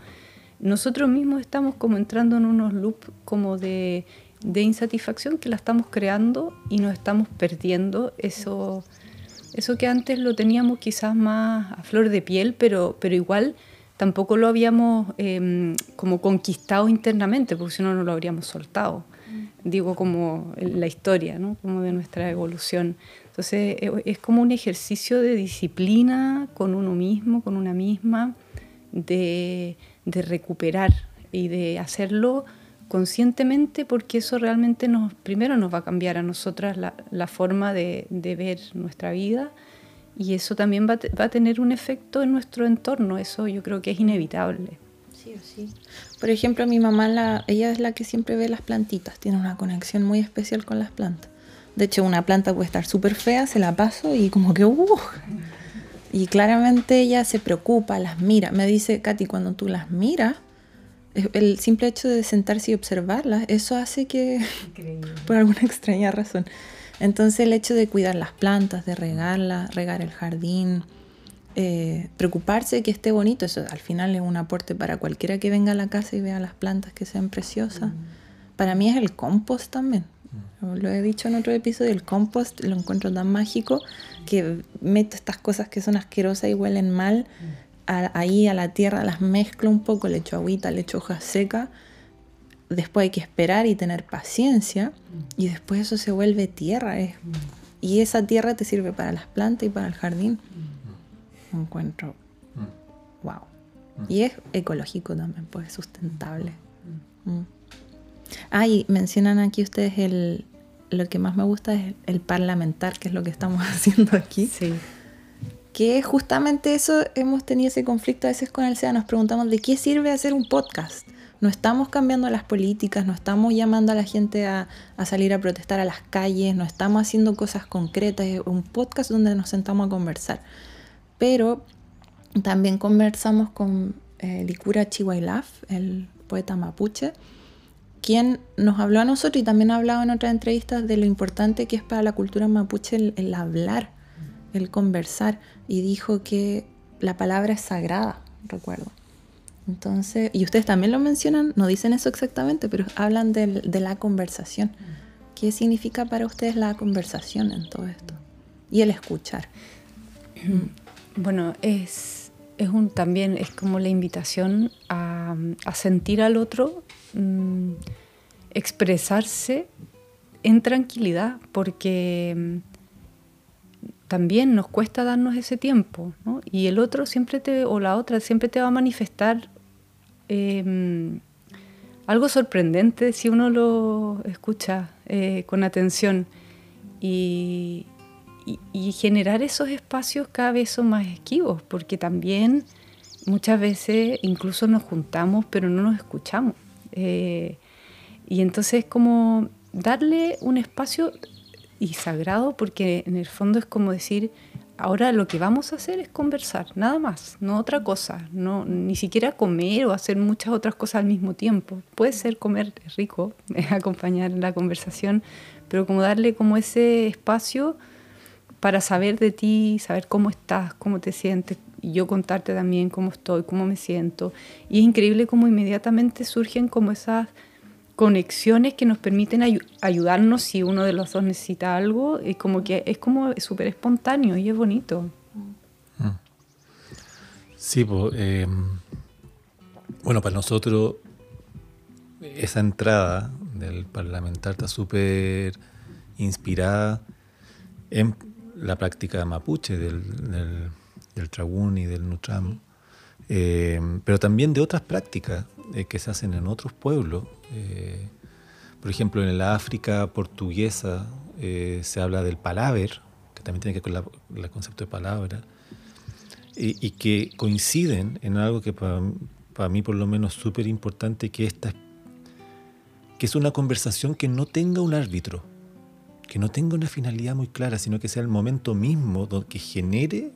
nosotros mismos estamos como entrando en unos loops como de, de insatisfacción que la estamos creando y nos estamos perdiendo eso, eso que antes lo teníamos quizás más a flor de piel, pero, pero igual tampoco lo habíamos eh, como conquistado internamente, porque si no, no lo habríamos soltado digo como la historia, ¿no? como de nuestra evolución. Entonces es como un ejercicio de disciplina con uno mismo, con una misma, de, recuperar y de hacerlo conscientemente porque eso realmente nos, primero nos va a cambiar a nosotras la, forma de, ver nuestra vida y eso también va a tener un efecto en nuestro entorno, eso yo creo que es inevitable. Sí, sí. Por ejemplo, mi mamá, la, ella es la que siempre ve las plantitas, tiene una conexión muy especial con las plantas. De hecho, una planta puede estar súper fea, se la paso y como que, uh, y claramente ella se preocupa, las mira. Me dice, Katy, cuando tú las miras, el simple hecho de sentarse y observarlas, eso hace que, Increíble. [LAUGHS] por alguna extraña razón, Entonces el hecho de cuidar las plantas, de regarlas, regar el jardín, eh, preocuparse que esté bonito, eso al final es un aporte para cualquiera que venga a la casa y vea las plantas que sean preciosas. Para mí es el compost también. Lo he dicho en otro episodio, el compost lo encuentro tan mágico que meto estas cosas que son asquerosas y huelen mal ahí a la tierra, las mezclo un poco, le echo agüita, le echo hoja seca. Después hay que esperar y tener paciencia y después eso se vuelve tierra. y esa tierra te sirve para las plantas y para el jardín encuentro, wow. Mm. Y es ecológico también, pues es sustentable. Mm. Ah, y mencionan aquí ustedes el, lo que más me gusta es el parlamentar, que es lo que estamos [LAUGHS] haciendo aquí. Sí. Que justamente eso, hemos tenido ese conflicto a veces con el SEA, nos preguntamos de qué sirve hacer un podcast. No estamos cambiando las políticas, no estamos llamando a la gente a, a salir a protestar a las calles, no estamos haciendo cosas concretas, es un podcast donde nos sentamos a conversar pero también conversamos con eh, Licura Chihuailaf, el poeta mapuche, quien nos habló a nosotros y también ha hablado en otras entrevistas de lo importante que es para la cultura mapuche el, hablar, el conversar, y dijo que la palabra es sagrada, recuerdo. Entonces, y ustedes también lo mencionan, no dicen eso exactamente, pero hablan de, de la conversación. ¿Qué significa para ustedes la conversación en todo esto? Y el escuchar. [CLEARS THROAT] Bueno, es, es un, también es como la invitación a, sentir al otro, mm, expresarse en tranquilidad, porque mm, también nos cuesta darnos ese tiempo, ¿no? Y el otro siempre te, o la otra siempre te va a manifestar em, algo sorprendente si uno lo escucha eh, con atención. Y, y, generar esos espacios cada vez son más esquivos, porque también muchas veces incluso nos juntamos pero no nos escuchamos. Eh, y entonces como darle un espacio y sagrado, porque en el fondo es como decir, ahora lo que vamos a hacer es conversar, nada más, no otra cosa, no, ni siquiera comer o hacer muchas otras cosas al mismo tiempo. Puede ser comer rico, [LAUGHS] acompañar la conversación, pero como darle como ese espacio para saber de ti, saber cómo estás, cómo te sientes, y yo contarte también cómo estoy, cómo me siento. Y es increíble cómo inmediatamente surgen como esas conexiones que nos permiten ayudarnos si uno de los dos necesita algo, es como que es como súper espontáneo y es bonito. Mm. Sí, pues, bueno, para nosotros esa entrada del parlamentar está súper inspirada en la práctica mapuche del, del, tragún y del nutram, eh, pero también de otras prácticas eh, que se hacen en otros pueblos. Eh, por ejemplo, en la África portuguesa se habla del palaver, que también tiene que ver con el concepto de palabra, y, que coinciden en algo que para, para mí por lo menos súper importante, que, esta, que es una conversación que no tenga un árbitro que no tenga una finalidad muy clara, sino que sea el momento mismo que genere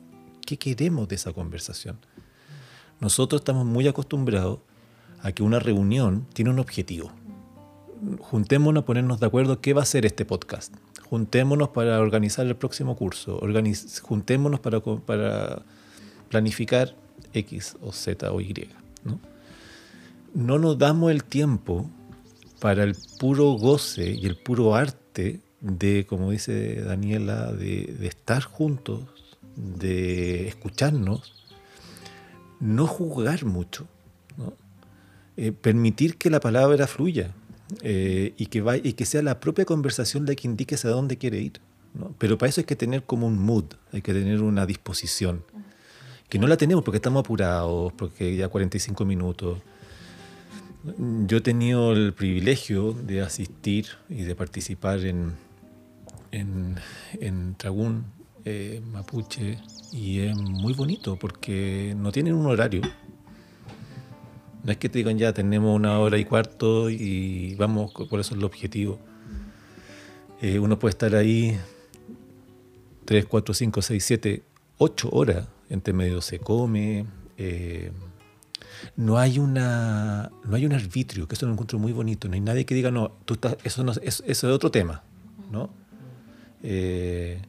qué queremos de esa conversación. Nosotros estamos muy acostumbrados a que una reunión tiene un objetivo. Juntémonos a ponernos de acuerdo qué va a ser este podcast. Juntémonos para organizar el próximo curso. juntémonos para, para planificar X o Z o Y. ¿no? no nos damos el tiempo para el puro goce y el puro arte de, como dice Daniela, de, estar juntos, de escucharnos, no juzgar mucho, eh, permitir que la palabra fluya eh, y, que y que sea la propia conversación la que indique hacia dónde quiere ir. Pero para eso hay que tener como un mood, hay que tener una disposición, que no la tenemos porque estamos apurados, porque ya 45 minutos. Yo he tenido el privilegio de asistir y de participar en, en, en Tragún, eh, Mapuche, y es muy bonito porque no tienen un horario. No es que te digan ya tenemos una hora y cuarto y vamos, por eso es el objetivo. Eh, uno puede estar ahí 3, 4, 5, 6, 7, 8 horas. Entre medio se come. Eh, no hay una no hay un arbitrio, que eso lo encuentro muy bonito. No hay nadie que diga, no, tú estás, eso, no, eso, eso es otro tema. ¿no? Eh,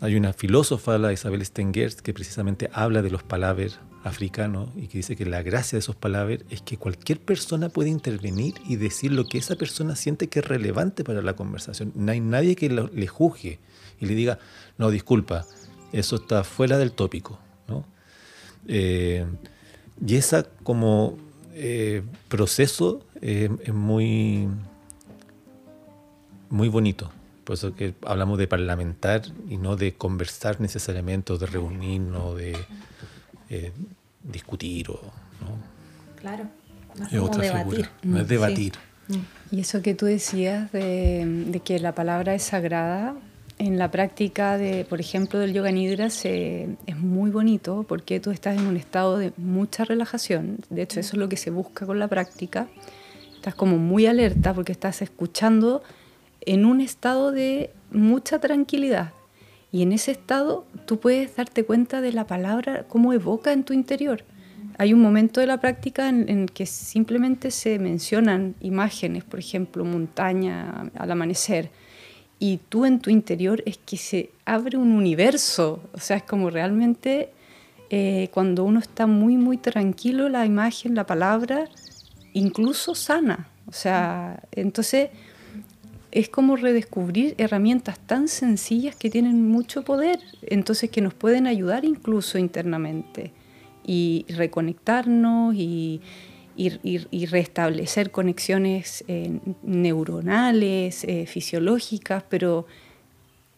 hay una filósofa, la Isabel Stengers, que precisamente habla de los palabras africanos y que dice que la gracia de esos palabras es que cualquier persona puede intervenir y decir lo que esa persona siente que es relevante para la conversación. No hay nadie que le juzgue y le diga, no, disculpa, eso está fuera del tópico. Eh, y ese como eh, proceso es muy, muy bonito. Por eso que hablamos de parlamentar y no de conversar necesariamente, o de reunirnos, de discutir. O, Claro, es otra debatir. No es mm, debatir. Y eso que tú decías de, de que la palabra es sagrada, en la práctica de, por ejemplo, del yoga nidra es muy bonito porque tú estás en un estado de mucha relajación. De hecho, eso es lo que se busca con la práctica. Estás como muy alerta porque estás escuchando en un estado de mucha tranquilidad. Y en ese estado tú puedes darte cuenta de la palabra, cómo evoca en tu interior. Hay un momento de la práctica en, en que simplemente se mencionan imágenes, por ejemplo, montaña al amanecer y tú en tu interior es que se abre un universo, o sea, es como realmente eh, cuando uno está muy, muy tranquilo, la imagen, la palabra, incluso sana, o sea, entonces es como redescubrir herramientas tan sencillas que tienen mucho poder, entonces que nos pueden ayudar incluso internamente y reconectarnos y, y, restablecer conexiones eh, neuronales, eh, fisiológicas, pero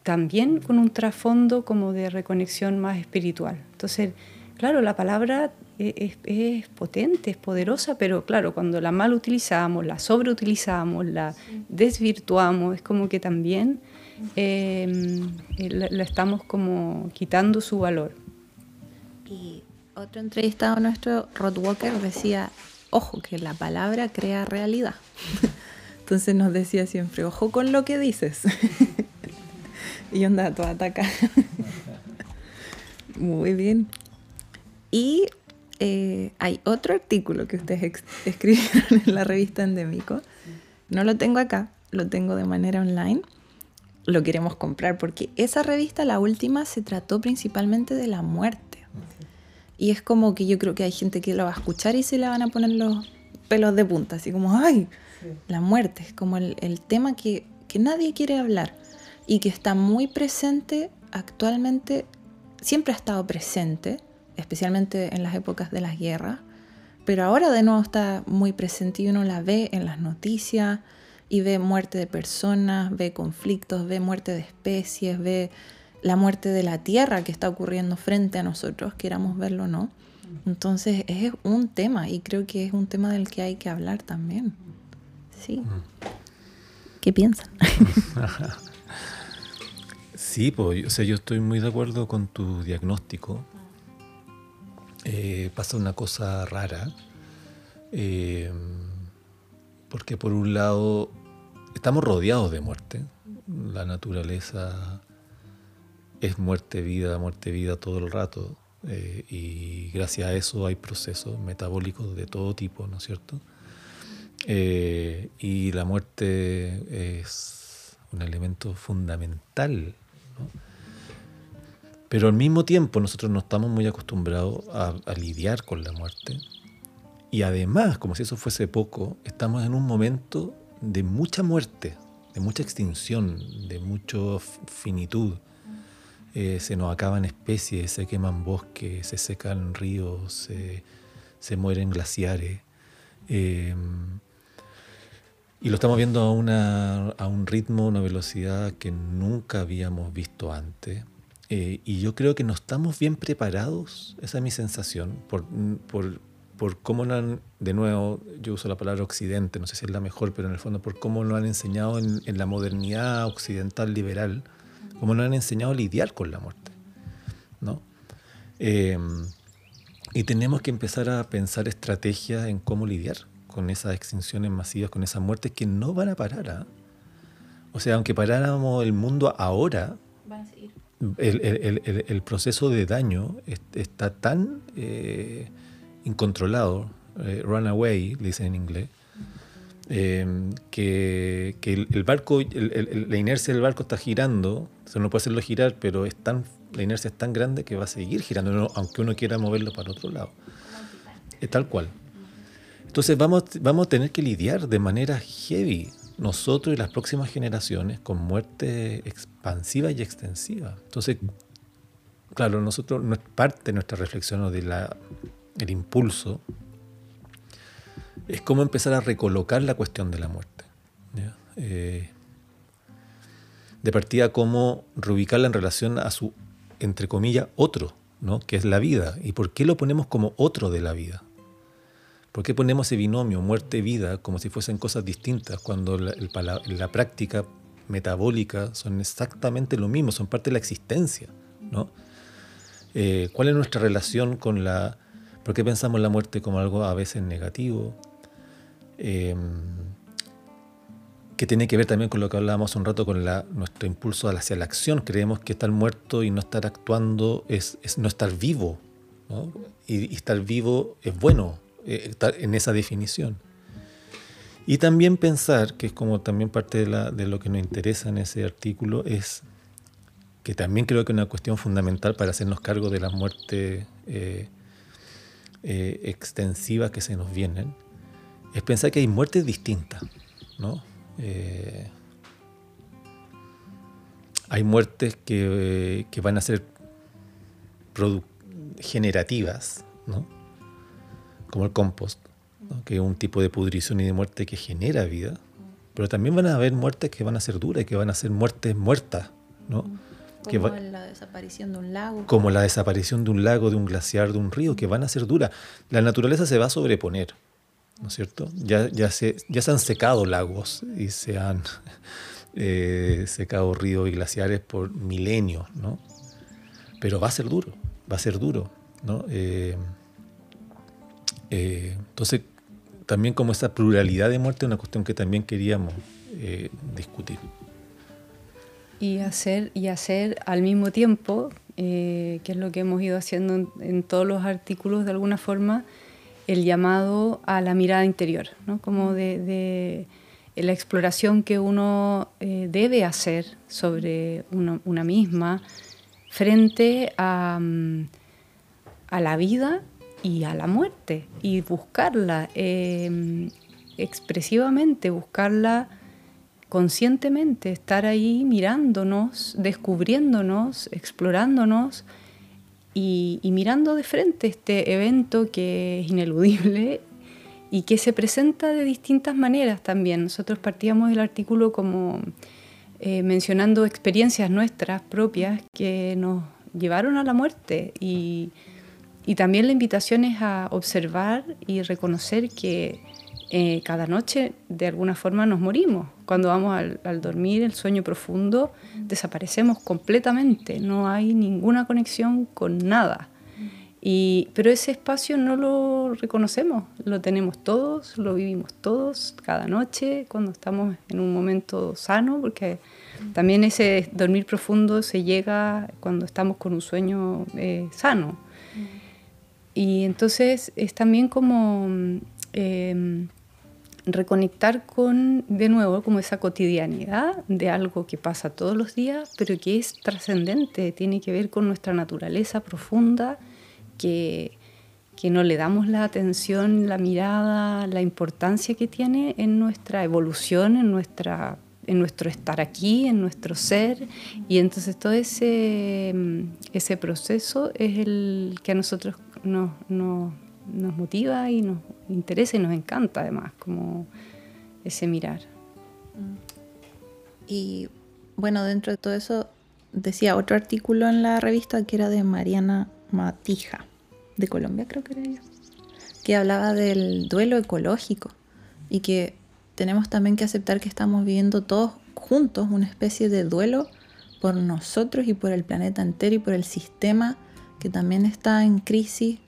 también con un trasfondo como de reconexión más espiritual. Entonces, claro, la palabra e, es, potente, es poderosa, pero claro, cuando la mal utilizamos, la sobreutilizamos, la desvirtuamos, es como que también em, eh, la, estamos como quitando su valor. Y otro entrevistado nuestro, Rod Walker, decía, ojo, que la palabra crea realidad. [LAUGHS] Entonces nos decía siempre, ojo con lo que dices. [LAUGHS] y onda toda ataca. [LAUGHS] Muy bien. Y eh, hay otro artículo que ustedes escribieron en la revista Endémico. No lo tengo acá, lo tengo de manera online. Lo queremos comprar porque esa revista, la última, se trató principalmente de la muerte y es como que yo creo que hay gente que lo va a escuchar y se le van a poner los pelos de punta, así como, ay, la muerte, es como el, tema que, que nadie quiere hablar y que está muy presente actualmente, siempre ha estado presente, especialmente en las épocas de las guerras, pero ahora de nuevo está muy presente y uno la ve en las noticias y ve muerte de personas, ve conflictos, ve muerte de especies, ve la muerte de la tierra que está ocurriendo frente a nosotros, queramos verlo o no. Entonces es un tema y creo que es un tema del que hay que hablar también. Sí. ¿Qué piensan? [LAUGHS] sí, pues, o sea, yo estoy muy de acuerdo con tu diagnóstico. Eh, pasa una cosa rara, eh, porque por un lado estamos rodeados de muerte. La naturaleza es muerte, vida, muerte, vida todo el rato. Eh, y gracias a eso hay procesos metabólicos de todo tipo, ¿no es cierto? Y la muerte es un elemento fundamental. Pero al mismo tiempo nosotros no estamos muy acostumbrados a, lidiar con la muerte. Y además, como si eso fuese poco, estamos en un momento de mucha muerte, de mucha extinción, de mucha finitud. Eh, se nos acaban especies, se queman bosques, se secan ríos, se, mueren glaciares. Eh, y lo estamos viendo a, a un ritmo, una velocidad que nunca habíamos visto antes. Eh, y yo creo que no estamos bien preparados, esa es mi sensación, por, por, por cómo lo han, de nuevo, yo uso la palabra occidente, no sé si es la mejor, pero en el fondo por cómo lo han enseñado en, la modernidad occidental liberal como nos han enseñado a lidiar con la muerte. ¿no? Em, y tenemos que empezar a pensar estrategias en cómo lidiar con esas extinciones masivas, con esas muertes que no van a parar. ¿ah? O sea, aunque paráramos el mundo ahora, El, proceso de daño está tan eh, incontrolado, eh, runaway, dicen en inglés, eh, que, el, barco, la inercia del barco está girando, se no puede hacerlo girar, pero es tan, la inercia es tan grande que va a seguir girando, aunque uno quiera moverlo para otro lado. Es tal cual. Entonces vamos, vamos a tener que lidiar de manera heavy, nosotros y las próximas generaciones, con muerte expansiva y extensiva. Entonces, claro, nosotros, parte de nuestra reflexión o del impulso es cómo empezar a recolocar la cuestión de la muerte. Eh, de partida, cómo reubicarla en relación a su, entre comillas, otro, ¿no? que es la vida. ¿Y por qué lo ponemos como otro de la vida? ¿Por qué ponemos ese binomio muerte-vida como si fuesen cosas distintas cuando la, práctica metabólica son exactamente lo mismo, son parte de la existencia? ¿no? Eh, ¿Cuál es nuestra relación con la... ¿Por qué pensamos la muerte como algo a veces negativo? Eh, que tiene que ver también con lo que hablábamos un rato con nuestro impulso hacia la acción. Creemos que estar muerto y no estar actuando es, no estar vivo. Y, estar vivo es bueno, estar en esa definición. Y también pensar, que es como también parte de, lo que nos interesa en ese artículo, es que también creo que es una cuestión fundamental para hacernos cargo de las muertes eh, extensivas que se nos vienen, es pensar que hay muertes distintas, ¿no? Eh, hay muertes que, van a ser generativas, ¿no? Como el compost, que es un tipo de pudrición y de muerte que genera vida, pero también van a haber muertes que van a ser duras, que van a ser muertes muertas. ¿no? Como la desaparición de un lago. Como la desaparición de un lago, de un glaciar, de un río, que van a ser duras. La naturaleza se va a sobreponer. ¿no es cierto? Ya, ya, se, ya se han secado lagos y se han [LAUGHS] eh, secado ríos y glaciares por milenios, ¿no? Pero va a ser duro, va a ser duro, ¿no? Eh, eh, entonces, también como esa pluralidad de muerte es una cuestión que también queríamos discutir. Y hacer, y hacer al mismo tiempo, que es lo que hemos ido haciendo en todos los artículos de alguna forma, el llamado a la mirada interior, ¿no? como de, la exploración que uno eh, debe hacer sobre una misma frente a, mm, a, la vida y a la muerte y buscarla em, expresivamente, buscarla conscientemente, estar ahí mirándonos, descubriéndonos, explorándonos y, mirando de frente este evento que es ineludible y que se presenta de distintas maneras también. Nosotros partíamos del artículo como eh, mencionando experiencias nuestras propias que nos llevaron a la muerte y, y también la invitación es a observar y reconocer que eh, cada noche de alguna forma nos morimos. Cuando vamos al, dormir, el sueño profundo, desaparecemos completamente, no hay ninguna conexión con nada. Y, pero ese espacio no lo reconocemos, lo tenemos todos, lo vivimos todos cada noche cuando estamos en un momento sano, porque también ese dormir profundo se llega cuando estamos con un sueño eh, sano. Y entonces es también como eh, reconectar con, de nuevo, como esa cotidianidad de algo que pasa todos los días, pero que es trascendente, tiene que ver con nuestra naturaleza profunda, que, que no le damos la atención, la mirada, la importancia que tiene en nuestra evolución, en, nuestra, en nuestro estar aquí, en nuestro ser. Y entonces todo ese, ese proceso es el que a nosotros nos, nos motiva y nos interesa y nos encanta además, como ese mirar. Y bueno, dentro de todo eso decía otro artículo en la revista que era de Mariana Matija, de Colombia creo que era ella, que hablaba del duelo ecológico y que tenemos también que aceptar que estamos viviendo todos juntos una especie de duelo por nosotros y por el planeta entero y por el sistema que también está en crisis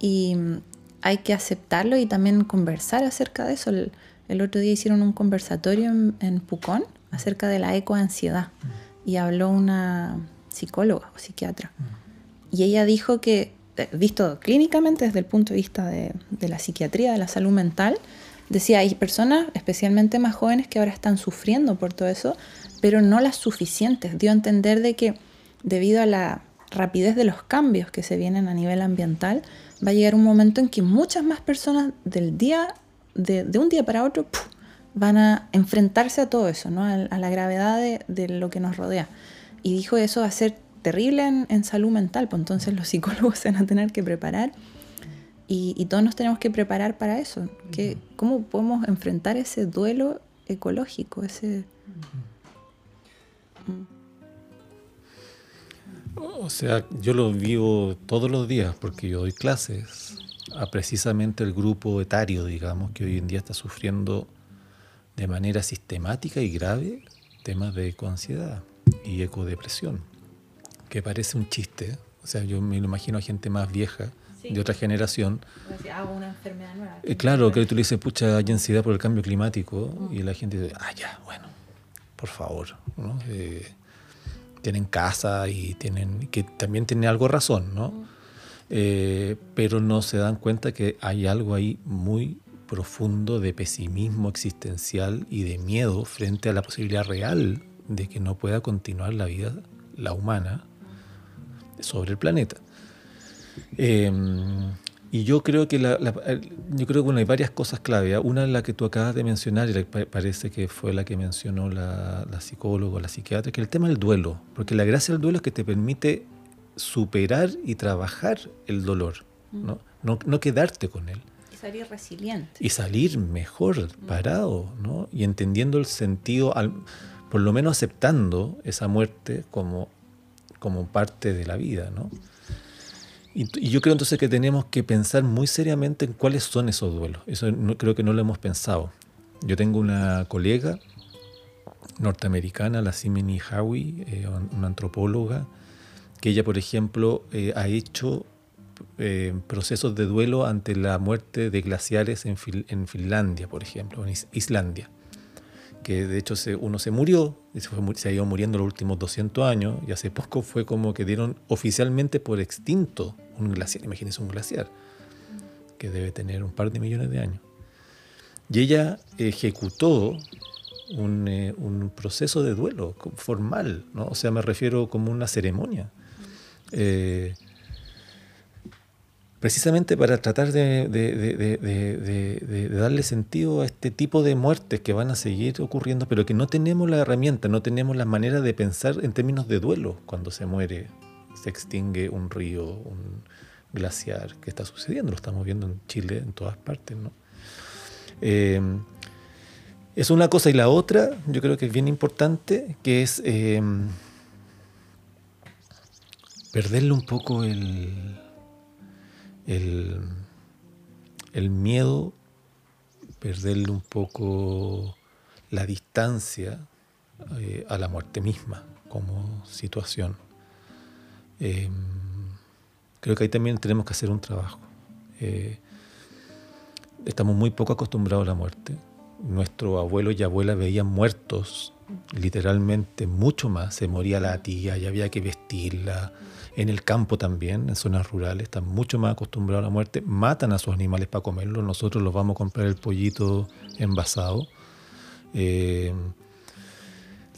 y hay que aceptarlo y también conversar acerca de eso. El, otro día hicieron un conversatorio en, Pucón acerca de la ecoansiedad y habló una psicóloga o psiquiatra. Y ella dijo que, eh, visto clínicamente desde el punto de vista de, la psiquiatría, de la salud mental, decía, hay personas, especialmente más jóvenes, que ahora están sufriendo por todo eso, pero no las suficientes. Dio a entender de que debido a la rapidez de los cambios que se vienen a nivel ambiental, va a llegar un momento en que muchas más personas del día, de, un día para otro, van a enfrentarse a todo eso, ¿no? a, la gravedad de, lo que nos rodea. Y dijo eso va a ser terrible en, salud mental, pues entonces los psicólogos se van a tener que preparar y, todos nos tenemos que preparar para eso. ¿Qué, ¿Cómo podemos enfrentar ese duelo ecológico? Ese... O sea, yo lo vivo todos los días porque yo doy clases a precisamente el grupo etario, digamos, que hoy en día está sufriendo de manera sistemática y grave temas de ecoansiedad y ecodepresión, que parece un chiste. O sea, yo me lo imagino a gente más vieja de otra generación. hago una enfermedad nueva. Eh, claro, que tú le dices, pucha, hay ansiedad por el cambio climático, mm. y la gente dice, ah, ya, bueno, por favor. Eh, tienen casa y tienen, que también tiene algo razón, ¿no? Eh, pero no se dan cuenta que hay algo ahí muy profundo de pesimismo existencial y de miedo frente a la posibilidad real de que no pueda continuar la vida, la humana, sobre el planeta. Em, y yo creo que la, yo creo que bueno, hay varias cosas clave. ¿ah? Una es la que tú acabas de mencionar y parece que fue la que mencionó la, la psicóloga, la psiquiatra, que es el tema del duelo. Porque la gracia del duelo es que te permite superar y trabajar el dolor, ¿no? No, no quedarte con él. Y salir resiliente. Y salir mejor parado, ¿no? Y entendiendo el sentido, al, por lo menos aceptando esa muerte como, como parte de la vida, ¿no? Y, yo creo entonces que tenemos que pensar muy seriamente en cuáles son esos duelos. Eso no, creo que no lo hemos pensado. Yo tengo una colega norteamericana, la Simini Howie, eh, una antropóloga, que ella, por ejemplo, eh, ha hecho eh, procesos de duelo ante la muerte de glaciares en, en Finlandia, por ejemplo, en Islandia que de hecho uno se murió, se, se, ha ido muriendo los últimos 200 años, y hace poco fue como que dieron oficialmente por extinto un glaciar, imagínense un glaciar, que debe tener un par de millones de años. Y ella ejecutó un, eh, un proceso de duelo formal, ¿no? o sea, me refiero como una ceremonia. Eh, precisamente para tratar de, darle sentido a este tipo de muertes que van a seguir ocurriendo, pero que no tenemos la herramienta, no tenemos la manera de pensar en términos de duelo cuando se muere, se extingue un río, un glaciar, que está sucediendo, lo estamos viendo en Chile, en todas partes. ¿no? Eh, es una cosa y la otra, yo creo que es bien importante, que es eh, perderle un poco el el, miedo, perderle un poco la distancia eh, a la muerte misma como situación. Em, creo que ahí también tenemos que hacer un trabajo. Eh, estamos muy poco acostumbrados a la muerte. Nuestro abuelo y abuela veían muertos literalmente mucho más. Se moría la tía y había que vestirla en el campo también, en zonas rurales, están mucho más acostumbrados a la muerte, matan a sus animales para comerlos, nosotros los vamos a comprar el pollito envasado. Eh,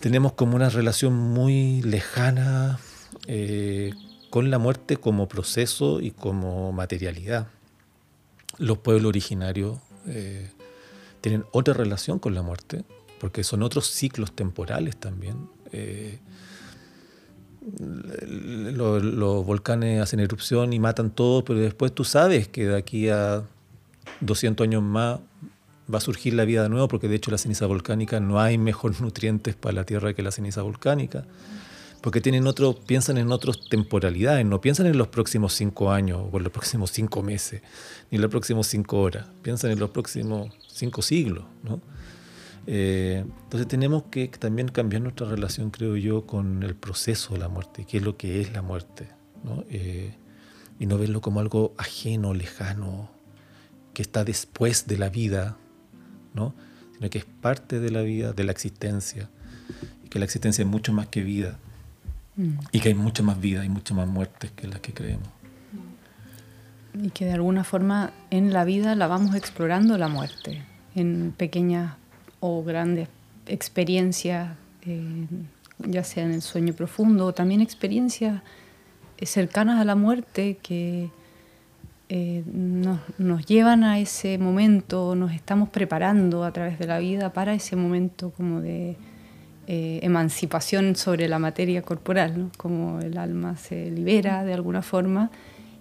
tenemos como una relación muy lejana eh, con la muerte como proceso y como materialidad. Los pueblos originarios eh, tienen otra relación con la muerte, porque son otros ciclos temporales también los, volcanes hacen erupción y matan todo, pero después tú sabes que de aquí a 200 años más va a surgir la vida de nuevo, porque de hecho la ceniza volcánica no hay mejor nutrientes para la Tierra que la ceniza volcánica, porque tienen otro, piensan en otras temporalidades, no piensan en los próximos cinco años o en los próximos cinco meses, ni en los próximos cinco horas, piensan en los próximos cinco siglos, ¿no? Eh, entonces tenemos que también cambiar nuestra relación, creo yo, con el proceso de la muerte, qué es lo que es la muerte, eh, y no verlo como algo ajeno, lejano, que está después de la vida, ¿no? sino que es parte de la vida, de la existencia, y que la existencia es mucho más que vida, mm. y que hay mucha más vida y muchas más muertes que las que creemos. Y que de alguna forma en la vida la vamos explorando la muerte en pequeñas o grandes experiencias, eh, ya sea en el sueño profundo o también experiencias eh, cercanas a la muerte que eh, nos, llevan a ese momento, nos estamos preparando a través de la vida para ese momento como de emancipación sobre la materia corporal, ¿no? como el alma se libera de alguna forma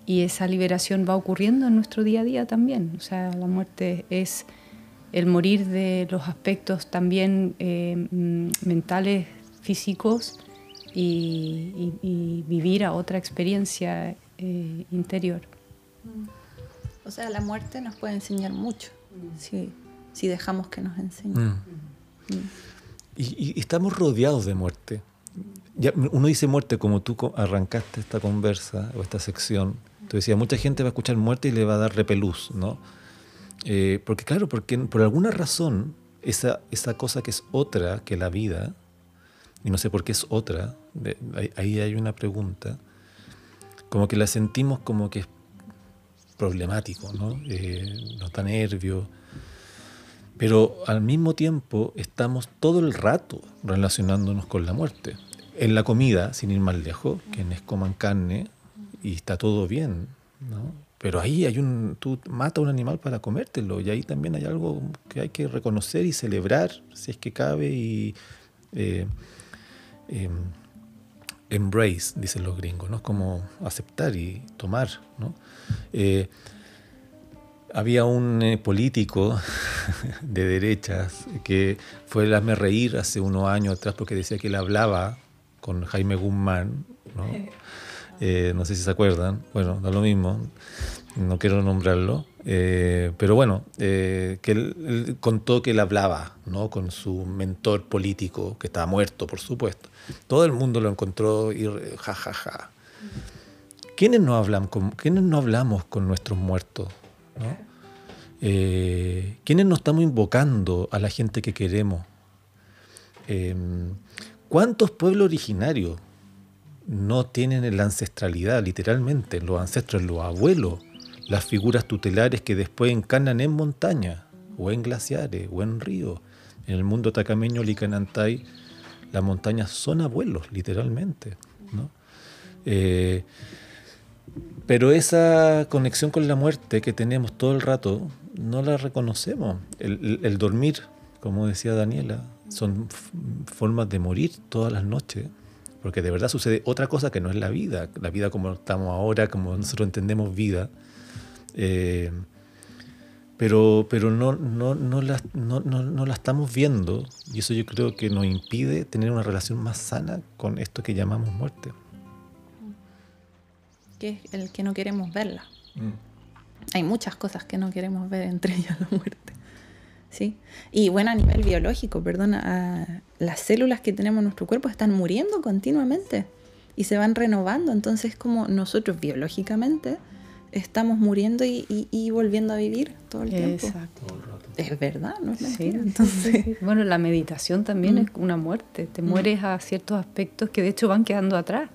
y esa liberación va ocurriendo en nuestro día a día también. O sea, la muerte es el morir de los aspectos también eh, mm, mentales, físicos y, vivir a otra experiencia eh, interior. O sea, la muerte nos puede enseñar mucho si, si dejamos que nos enseñe. Mm. Mm. Y, estamos rodeados de muerte. Ya, uno dice muerte como tú arrancaste esta conversa o esta sección. Tú decías, mucha gente va a escuchar muerte y le va a dar repelús, ¿no? Eh, porque claro, porque por alguna razón esa, esa cosa que es otra que la vida, y no sé por qué es otra, ahí hay una pregunta, como que la sentimos como que es problemático, ¿no? Eh, nos nervio, pero al mismo tiempo estamos todo el rato relacionándonos con la muerte. En la comida, sin ir más lejos, quienes coman carne y está todo bien, ¿no? Pero ahí hay un, tú matas a un animal para comértelo y ahí también hay algo que hay que reconocer y celebrar, si es que cabe, y eh, em, embrace, dicen los gringos, ¿no? Como aceptar y tomar, ¿no? Eh, había un eh, político [LAUGHS] de derechas que fue el hazme reír hace unos años atrás porque decía que él hablaba con Jaime Guzmán, ¿no? [LAUGHS] Eh, no sé si se acuerdan, bueno, da lo mismo, no quiero nombrarlo, eh, pero bueno, eh, que él, contó que él hablaba ¿no? con su mentor político, que estaba muerto, por supuesto. Todo el mundo lo encontró y jajaja. Ja, ja. ¿Quiénes no, ¿Quiénes no hablamos con nuestros muertos? ¿no? ¿Quiénes no estamos invocando a la gente que queremos? ¿Cuántos pueblos originarios no tienen la ancestralidad, literalmente, los ancestros, los abuelos, las figuras tutelares que después encarnan en montaña, o en glaciares, o en ríos. En el mundo tacameño, Licanantay, las montañas son abuelos, literalmente. Eh, pero esa conexión con la muerte que tenemos todo el rato, no la reconocemos. el dormir, como decía Daniela, son formas de morir todas las noches porque de verdad sucede otra cosa que no es la vida, la vida como estamos ahora, como nosotros entendemos vida, eh, pero, pero no, no, no, la, no, no, la estamos viendo y eso yo creo que nos impide tener una relación más sana con esto que llamamos muerte. Que es el que no queremos verla. Mm. Hay muchas cosas que no queremos ver, entre ellas la muerte. ¿Sí? Y bueno, a nivel biológico, perdona, las células que tenemos en nuestro cuerpo están muriendo continuamente y se van renovando, entonces como nosotros biológicamente estamos muriendo y, volviendo a vivir todo el tiempo. Exacto. Es verdad, ¿no es Entonces... Bueno, la meditación también es una muerte, te mueres a ciertos aspectos que de hecho van quedando atrás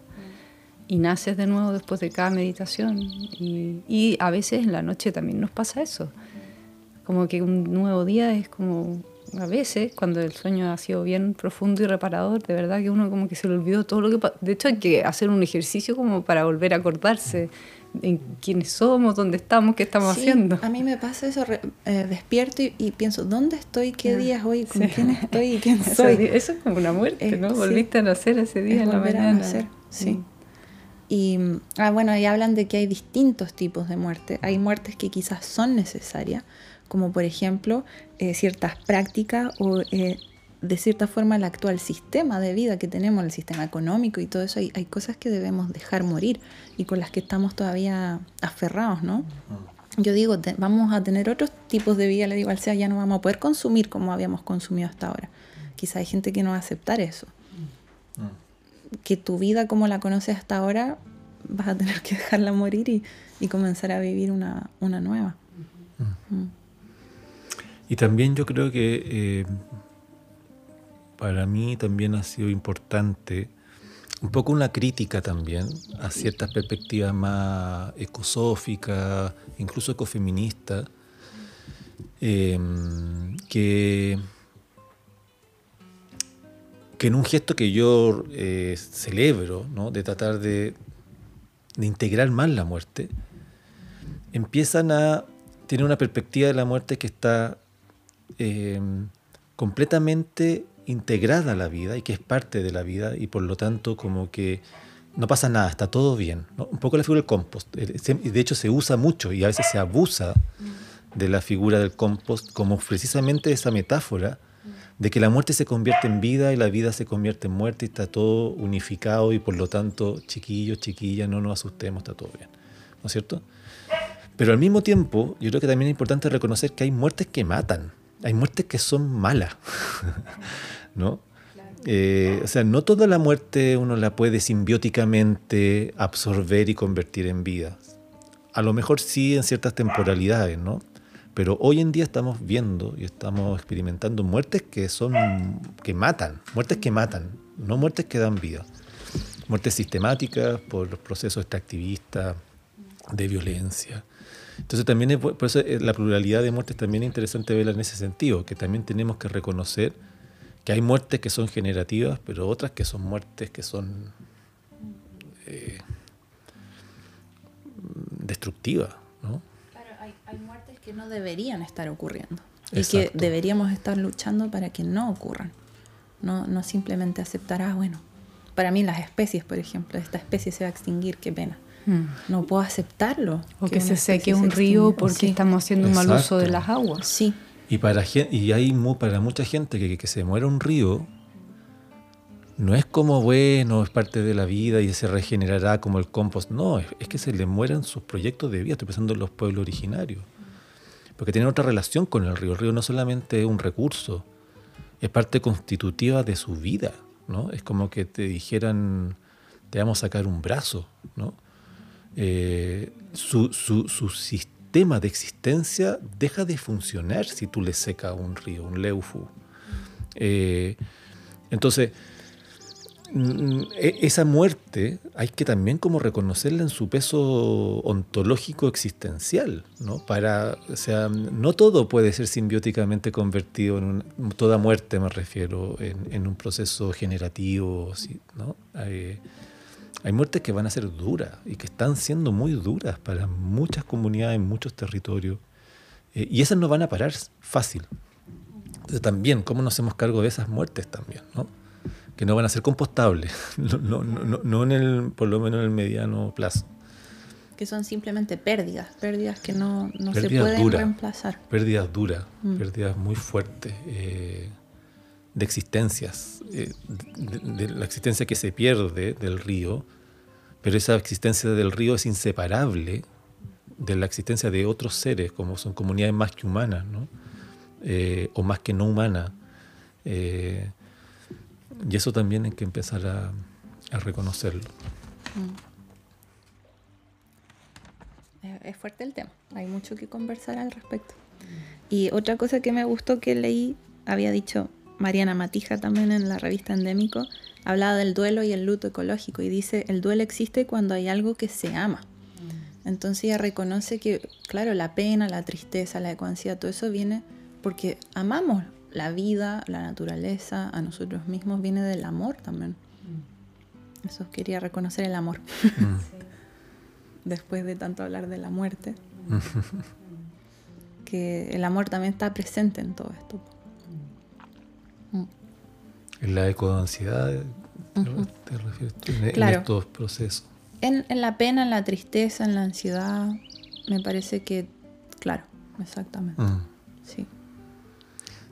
y naces de nuevo después de cada meditación. Y, y, a veces en la noche también nos pasa eso. Como que un nuevo día es como, a veces, cuando el sueño ha sido bien profundo y reparador, de verdad que uno como que se le olvidó todo lo que... De hecho hay que hacer un ejercicio como para volver a acordarse en quiénes somos, dónde estamos, qué estamos haciendo. A mí me pasa eso, eh, despierto y, pienso, ¿dónde estoy? ¿Qué ah, día es hoy? ¿Con quién estoy? ¿Y quién [LAUGHS] soy? Eso, es como una muerte, ¿no? Volviste a nacer ese día en la mañana. A nacer, sí. Mm. Y ah, bueno, ahí hablan de que hay distintos tipos de muerte. Hay muertes que quizás son necesarias, como por ejemplo eh, ciertas prácticas o eh, de cierta forma el actual sistema de vida que tenemos, el sistema económico y todo eso, hay, cosas que debemos dejar morir y con las que estamos todavía aferrados, ¿no? Yo digo, vamos a tener otros tipos de vida, le digo al sea, ya no vamos a poder consumir como habíamos consumido hasta ahora. Quizá hay gente que no va a aceptar eso. Que tu vida como la conoces hasta ahora, vas a tener que dejarla morir y, comenzar a vivir una, nueva. Y también yo creo que eh, para mí también ha sido importante un poco una crítica también a ciertas perspectivas más ecosóficas, incluso ecofeministas, em, que, que en un gesto que yo eh, celebro, ¿no? de tratar de, de integrar más la muerte, empiezan a tener una perspectiva de la muerte que está eh, completamente integrada a la vida y que es parte de la vida y por lo tanto como que no pasa nada, está todo bien. Un poco la figura del compost. Eh, de hecho se usa mucho y a veces se abusa de la figura del compost como precisamente esa metáfora de que la muerte se convierte en vida y la vida se convierte en muerte y está todo unificado y por lo tanto, chiquillos, chiquillas, no nos asustemos, está todo bien. ¿No es cierto? Pero al mismo tiempo, yo creo que también es importante reconocer que hay muertes que matan, hay muertes que son malas, [LAUGHS] ¿no? Eh, o sea, no toda la muerte uno la puede simbióticamente absorber y convertir en vida. A lo mejor sí en ciertas temporalidades, ¿no? Pero hoy en día estamos viendo y estamos experimentando muertes que son que matan, muertes que matan, no muertes que dan vida. Muertes sistemáticas por los procesos extractivistas de violencia. Entonces también es, por eso eh, la pluralidad de muertes también es interesante verla en ese sentido, que también tenemos que reconocer que hay muertes que son generativas, pero otras que son muertes que son eh, destructivas, ¿no? hay muertes que no deberían estar ocurriendo y que deberíamos estar luchando para que no ocurran. No, no simplemente aceptar, ah, bueno, para mí las especies, por ejemplo, esta especie se va a extinguir, qué pena. Hmm. No puedo aceptarlo. O que, se seque un río porque estamos haciendo un mal uso de las aguas. Sí. Y, para, y hay para mucha gente que, que se muera un río no es como bueno, es parte de la vida y se regenerará como el compost. No, es, que se le mueran sus proyectos de vida. Estoy pensando en los pueblos originarios. Porque tienen otra relación con el río. El río no solamente es un recurso, es parte constitutiva de su vida. ¿no? Es como que te dijeran, te vamos a sacar un brazo. ¿no? Eh, su, sistema de existencia deja de funcionar si tú le secas un río, un leufu. Eh, entonces, Mm, e, esa muerte hay que también como reconocerla en su peso ontológico existencial, ¿no? Para, o sea, no todo puede ser simbióticamente convertido en toda muerte me refiero, en, un proceso generativo, ¿no? Hay, muertes que van a ser duras y que están siendo muy duras para muchas comunidades, muchos territorios, eh, y esas no van a parar fácil. Entonces también, ¿cómo nos hacemos cargo de esas muertes también, ¿no? que no van a ser compostables, [LAUGHS] no, no, no, en el, por lo menos en el mediano plazo. Que son simplemente pérdidas, pérdidas que no, se pueden reemplazar. Pérdidas duras, mm. pérdidas muy fuertes eh, de existencias, eh, de, la existencia que se pierde del río, pero esa existencia del río es inseparable de la existencia de otros seres, como son comunidades más que humanas, ¿no? Eh, o más que no humanas. Y eso también hay que empezar a, reconocerlo. Mm. Es fuerte el tema, hay mucho que conversar al respecto. Y otra cosa que me gustó que leí, había dicho Mariana Matija también en la revista Endémico, hablaba del duelo y el luto ecológico y dice, el duelo existe cuando hay algo que se ama. Mm. Entonces ella reconoce que, claro, la pena, la tristeza, la ansiedad, todo eso viene porque amamos la vida, la naturaleza, a nosotros mismos, viene del amor también. Mm. Eso quería reconocer el amor. Mm. [LAUGHS] Después de tanto hablar de la muerte. que el amor también está presente en todo esto. En la ecoansiedad, te refieres en, estos procesos. En, en, la pena, en la tristeza, en la ansiedad, me parece que, claro, exactamente. Sí.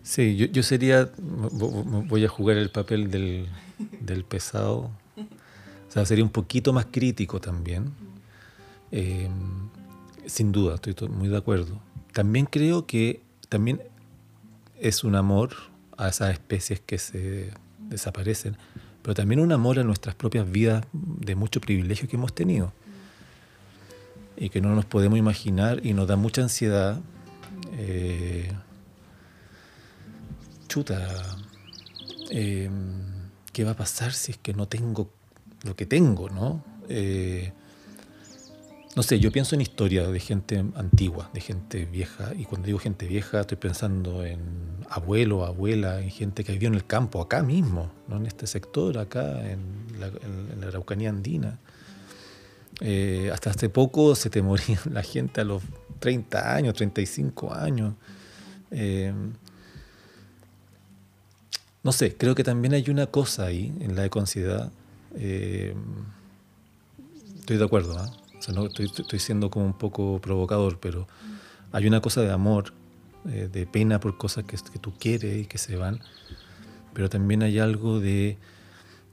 Sí, yo, sería, voy a jugar el papel del, pesado, o sea, sería un poquito más crítico también, eh, sin duda, estoy muy de acuerdo. También creo que también es un amor a esas especies que se desaparecen, pero también un amor a nuestras propias vidas de mucho privilegio que hemos tenido y que no nos podemos imaginar y nos da mucha ansiedad. Eh, chuta, eh, ¿qué va a pasar si es que no tengo lo que tengo, no? Eh, no sé, yo pienso en historias de gente antigua, de gente vieja, y cuando digo gente vieja estoy pensando en abuelo, abuela, en gente que vivió en el campo, acá mismo, ¿no? en este sector, acá en la, Araucanía andina. Eh, hasta hace poco se te moría [LAUGHS] la gente a los 30 años, 35 años. Eh, no sé, creo que también hay una cosa ahí en la ecoansiedad. Eh, estoy de acuerdo, ¿ah? No, estoy, estoy, siendo como un poco provocador, pero hay una cosa de amor, eh, de pena por cosas que, que, tú quieres y que se van, pero también hay algo de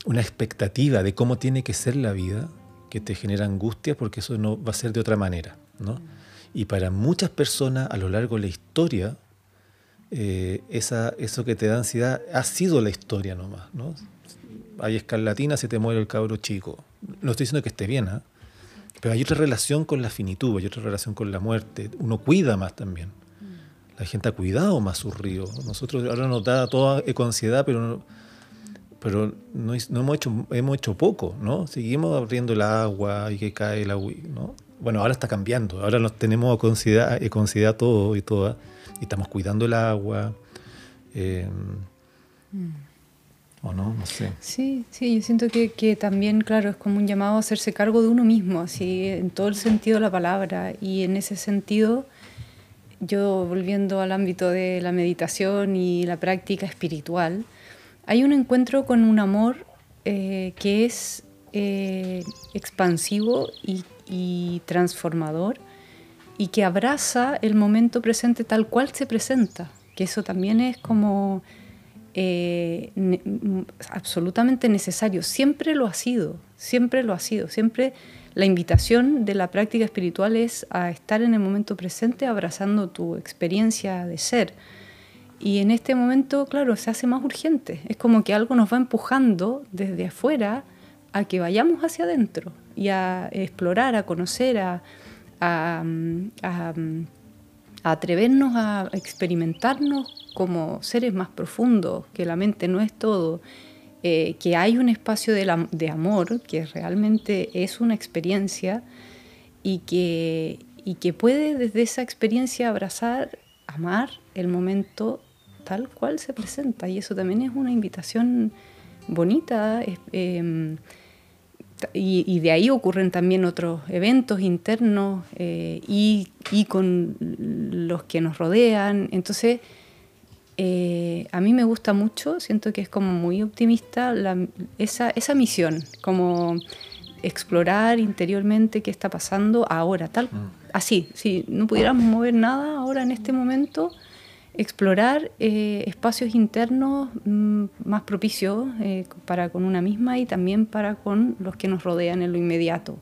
una expectativa de cómo tiene que ser la vida que te genera angustia porque eso no va a ser de otra manera, ¿no? Y para muchas personas a lo largo de la historia, eh, esa, eso que te da ansiedad ha sido la historia nomás, ¿no? Hay escarlatina, se te muere el cabro chico. No estoy diciendo que esté bien, ¿eh? Pero hay otra relación con la finitud, hay otra relación con la muerte. Uno cuida más también. La gente ha cuidado más su río. Nosotros ahora nos da toda ecoansiedad, pero, pero no, no, hemos, hecho, hemos hecho poco, ¿no? Seguimos abriendo el agua y que cae el agua, ¿no? Bueno, ahora está cambiando. Ahora nos tenemos ecoansiedad todo y todas y estamos cuidando el agua. Eh, ¿O no? No sé. Sí, sí, yo siento que, que, también, claro, es como un llamado a hacerse cargo de uno mismo, así, en todo el sentido de la palabra. Y en ese sentido, yo volviendo al ámbito de la meditación y la práctica espiritual, hay un encuentro con un amor eh, que es eh, expansivo y, y transformador y que abraza el momento presente tal cual se presenta, que eso también es como eh, absolutamente necesario, siempre lo ha sido, siempre lo ha sido, siempre la invitación de la práctica espiritual es a estar en el momento presente abrazando tu experiencia de ser. Y en este momento, claro, se hace más urgente. Es como que algo nos va empujando desde afuera a que vayamos hacia adentro y a explorar, a conocer, a, a, atrevernos a experimentarnos como seres más profundos, que la mente no es todo, eh, que hay un espacio de, amor que realmente es una experiencia y que, y que puede desde esa experiencia abrazar, amar el momento tal cual se presenta. Y eso también es una invitación bonita. Eh, y, de ahí ocurren también otros eventos internos eh, y, y, con los que nos rodean. Entonces, eh, a mí me gusta mucho, siento que es como muy optimista la, esa, esa misión, como explorar interiormente qué está pasando ahora, tal, mm. así, si no pudiéramos mover nada ahora en este momento, explorar eh, espacios internos mm, más propicios eh, para con una misma y también para con los que nos rodean en lo inmediato.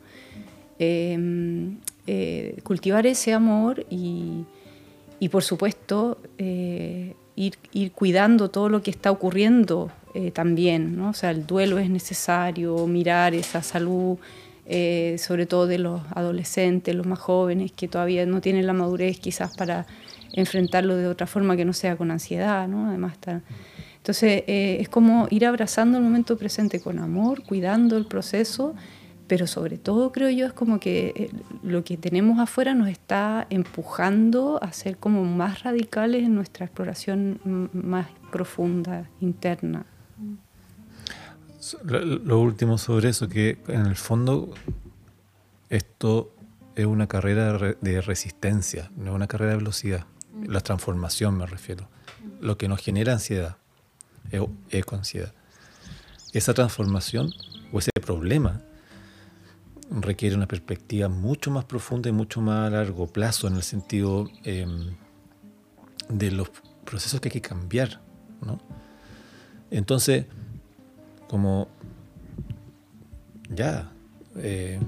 Em, cultivar ese amor y, y por supuesto ir, ir, cuidando todo lo que está ocurriendo también. ¿no? O sea, el duelo es necesario, mirar esa salud. sobre todo de los adolescentes, los más jóvenes que todavía no tienen la madurez quizás para enfrentarlo de otra forma que no sea con ansiedad, ¿no? Además está... Entonces eh, es como ir abrazando el momento presente con amor, cuidando el proceso, pero sobre todo creo yo es como que eh, lo que tenemos afuera nos está empujando a ser como más radicales en nuestra exploración más profunda, interna. Lo, lo último sobre eso, que en el fondo esto es una carrera de resistencia, no es una carrera de velocidad. La transformación me refiero. Lo que nos genera ansiedad, ecoansiedad. Esa transformación o ese problema requiere una perspectiva mucho más profunda y mucho más a largo plazo en el sentido em, de los procesos que hay que cambiar. ¿no? Entonces, como ya, em,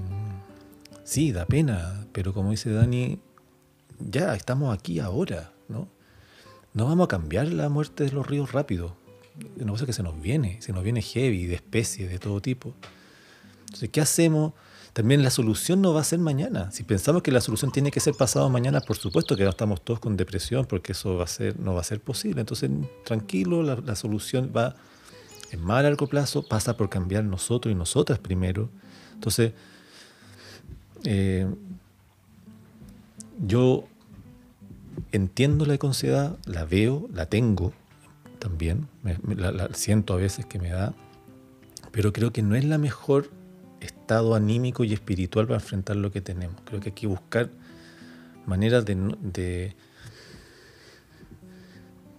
sí, da pena, pero como dice Dani, ya estamos aquí ahora, ¿no? No vamos a cambiar la muerte de los ríos rápido. Una cosa que se nos viene, se nos viene heavy, de especies, de todo tipo. Entonces, ¿qué hacemos? También la solución no va a ser mañana. Si pensamos que la solución tiene que ser pasado mañana, por supuesto que no estamos todos con depresión, porque eso no va a ser posible. Entonces, tranquilo, la, solución va en más largo plazo, pasa por cambiar nosotros y nosotras primero. Entonces, eh, yo entiendo la ansiedad, la veo, la tengo también, la, siento a veces que me da, pero creo que no es la mejor estado anímico y espiritual para enfrentar lo que tenemos. Creo que hay que buscar maneras de, de,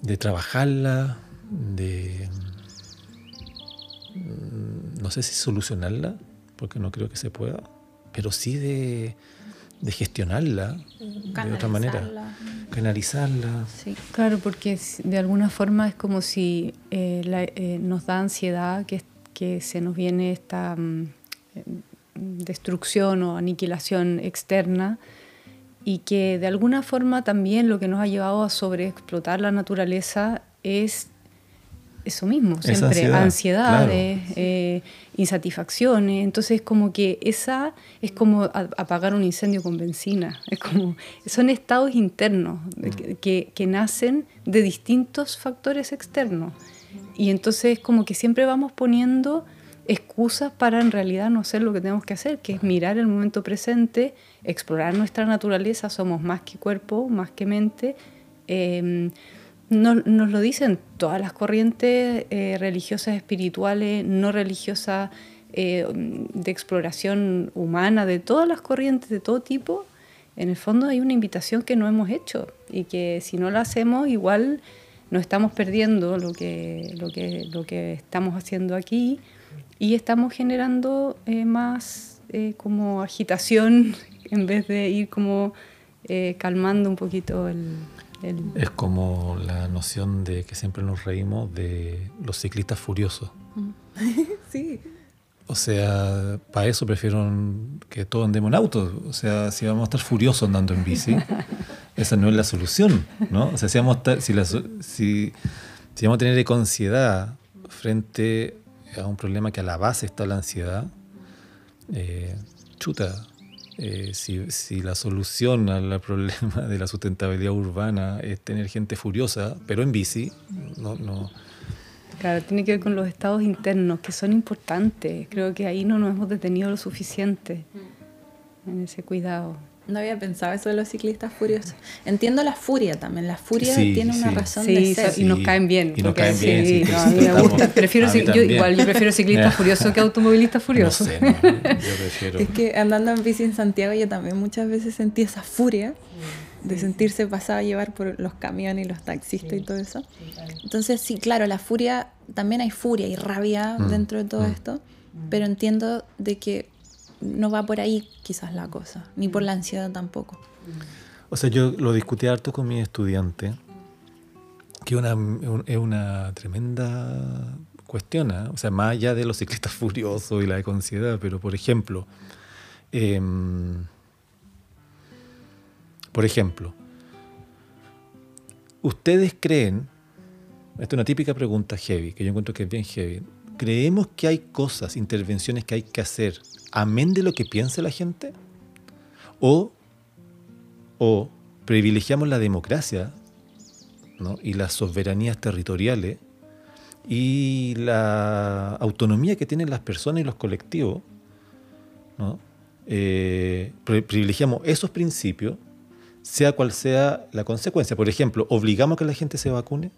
de trabajarla, de mm, no sé si solucionarla, porque no creo que se pueda, pero sí de, de gestionarla de otra manera, canalizarla. Sí, claro, porque de alguna forma es como si eh, eh, nos da ansiedad que, que se nos viene esta mm, destrucción o aniquilación externa y que de alguna forma también lo que nos ha llevado a sobreexplotar la naturaleza es eso mismo, siempre ansiedades, eh, insatisfacciones. Entonces, como que esa es como apagar un incendio con benzina. Es como, son estados internos mm. que, que, nacen de distintos factores externos. Y entonces, como que siempre vamos poniendo excusas para en realidad no hacer lo que tenemos que hacer, que es mirar el momento presente, explorar nuestra naturaleza. Somos más que cuerpo, más que mente. Eh, nos, lo dicen todas las corrientes eh, religiosas, espirituales, no religiosas, eh, de exploración humana, de todas las corrientes, de todo tipo. En el fondo hay una invitación que no hemos hecho y que si no la hacemos igual nos estamos perdiendo lo que, lo que, lo que estamos haciendo aquí y estamos generando eh, más como agitación [LAUGHS] en vez de ir como calmando un poquito el, es como la noción de que siempre nos reímos de los ciclistas furiosos. [LAUGHS] sí. O sea, para eso prefiero que todos andemos en auto. O sea, si vamos a estar furiosos andando en bici, [LAUGHS] esa no es la solución, ¿no? O sea, si vamos a, si, si, si vamos a tener ansiedad frente a un problema que a la base está la ansiedad, eh, chuta, eh, si, la solución al problema de la sustentabilidad urbana es tener gente furiosa, pero en bici, no, no. Claro, tiene que ver con los estados internos, que son importantes. Creo que ahí no nos hemos detenido lo suficiente en ese cuidado. No había pensado eso de los ciclistas furiosos. Entiendo la furia también. La furia tiene una razón de ser. Y nos caen bien. Y nos caen bien. a mí me gusta. Prefiero, yo, igual, yo prefiero ciclistas [LAUGHS] furiosos que automovilistas furiosos. No sé, yo prefiero. Es que andando en bici en Santiago yo también muchas veces sentí esa furia de sentirse pasado a llevar por los camiones y los taxistas y todo eso. Entonces, sí, claro, la furia, también hay furia y rabia mm, dentro de todo mm. esto, pero entiendo de que no va por ahí quizás la cosa, ni por la ansiedad tampoco. O sea, yo lo discutí harto con mi estudiante, que una, es una tremenda cuestión, ¿eh? o sea, más allá de los ciclistas [LAUGHS] furiosos y la ansiedad, pero por ejemplo, em, por ejemplo, ¿ustedes creen, esta es una típica pregunta heavy, que yo encuentro que es bien heavy, ¿creemos que hay cosas, intervenciones que hay que hacer amén de lo que piense la gente? ¿O, o privilegiamos la democracia y las soberanías territoriales y la autonomía que tienen las personas y los colectivos? Eh, privilegiamos esos principios, sea cual sea la consecuencia. Por ejemplo, obligamos a que la gente se vacune.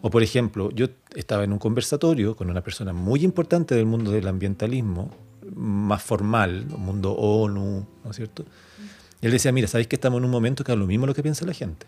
O por ejemplo, yo estaba en un conversatorio con una persona muy importante del mundo del ambientalismo, más formal, mundo ONU, ¿no es cierto? Y él decía, mira, ¿sabéis que estamos en un momento que es lo mismo lo que piensa la gente?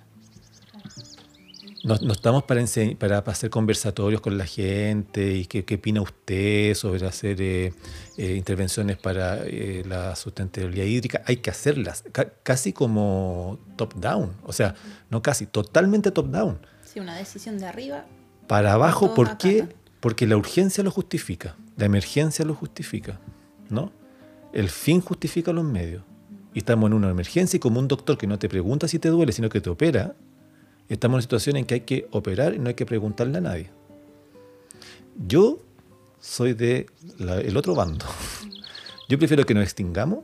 No, estamos para, para, hacer conversatorios con la gente y qué, opina usted sobre hacer eh, eh, intervenciones para eh, la sustentabilidad hídrica. Hay que hacerlas, casi como top-down, o sea, no casi, totalmente top-down. Sí, una decisión de arriba. Para abajo, ¿por qué? Porque la urgencia lo justifica, la emergencia lo justifica. ¿No? El fin justifica los medios. Y estamos en una emergencia y como un doctor que no te pregunta si te duele, sino que te opera, estamos en una situación en que hay que operar y no hay que preguntarle a nadie. Yo soy de el otro bando. [LAUGHS] Yo prefiero que nos extingamos,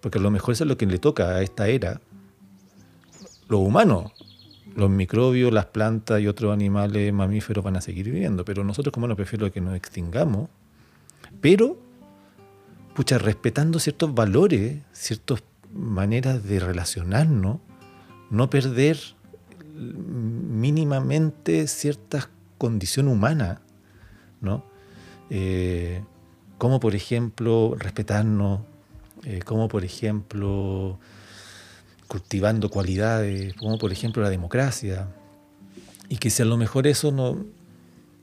porque a lo mejor eso es lo que le toca a esta era. Los humanos, los microbios, las plantas y otros animales mamíferos van a seguir viviendo, pero nosotros como no prefiero que nos extingamos, pero pucha, respetando ciertos valores, ciertos maneras de relacionarnos, no perder mínimamente ciertas condición humana, ¿no? Eh, como por ejemplo respetarnos, eh, como por ejemplo cultivando cualidades, como por ejemplo la democracia, y que si a lo mejor eso no,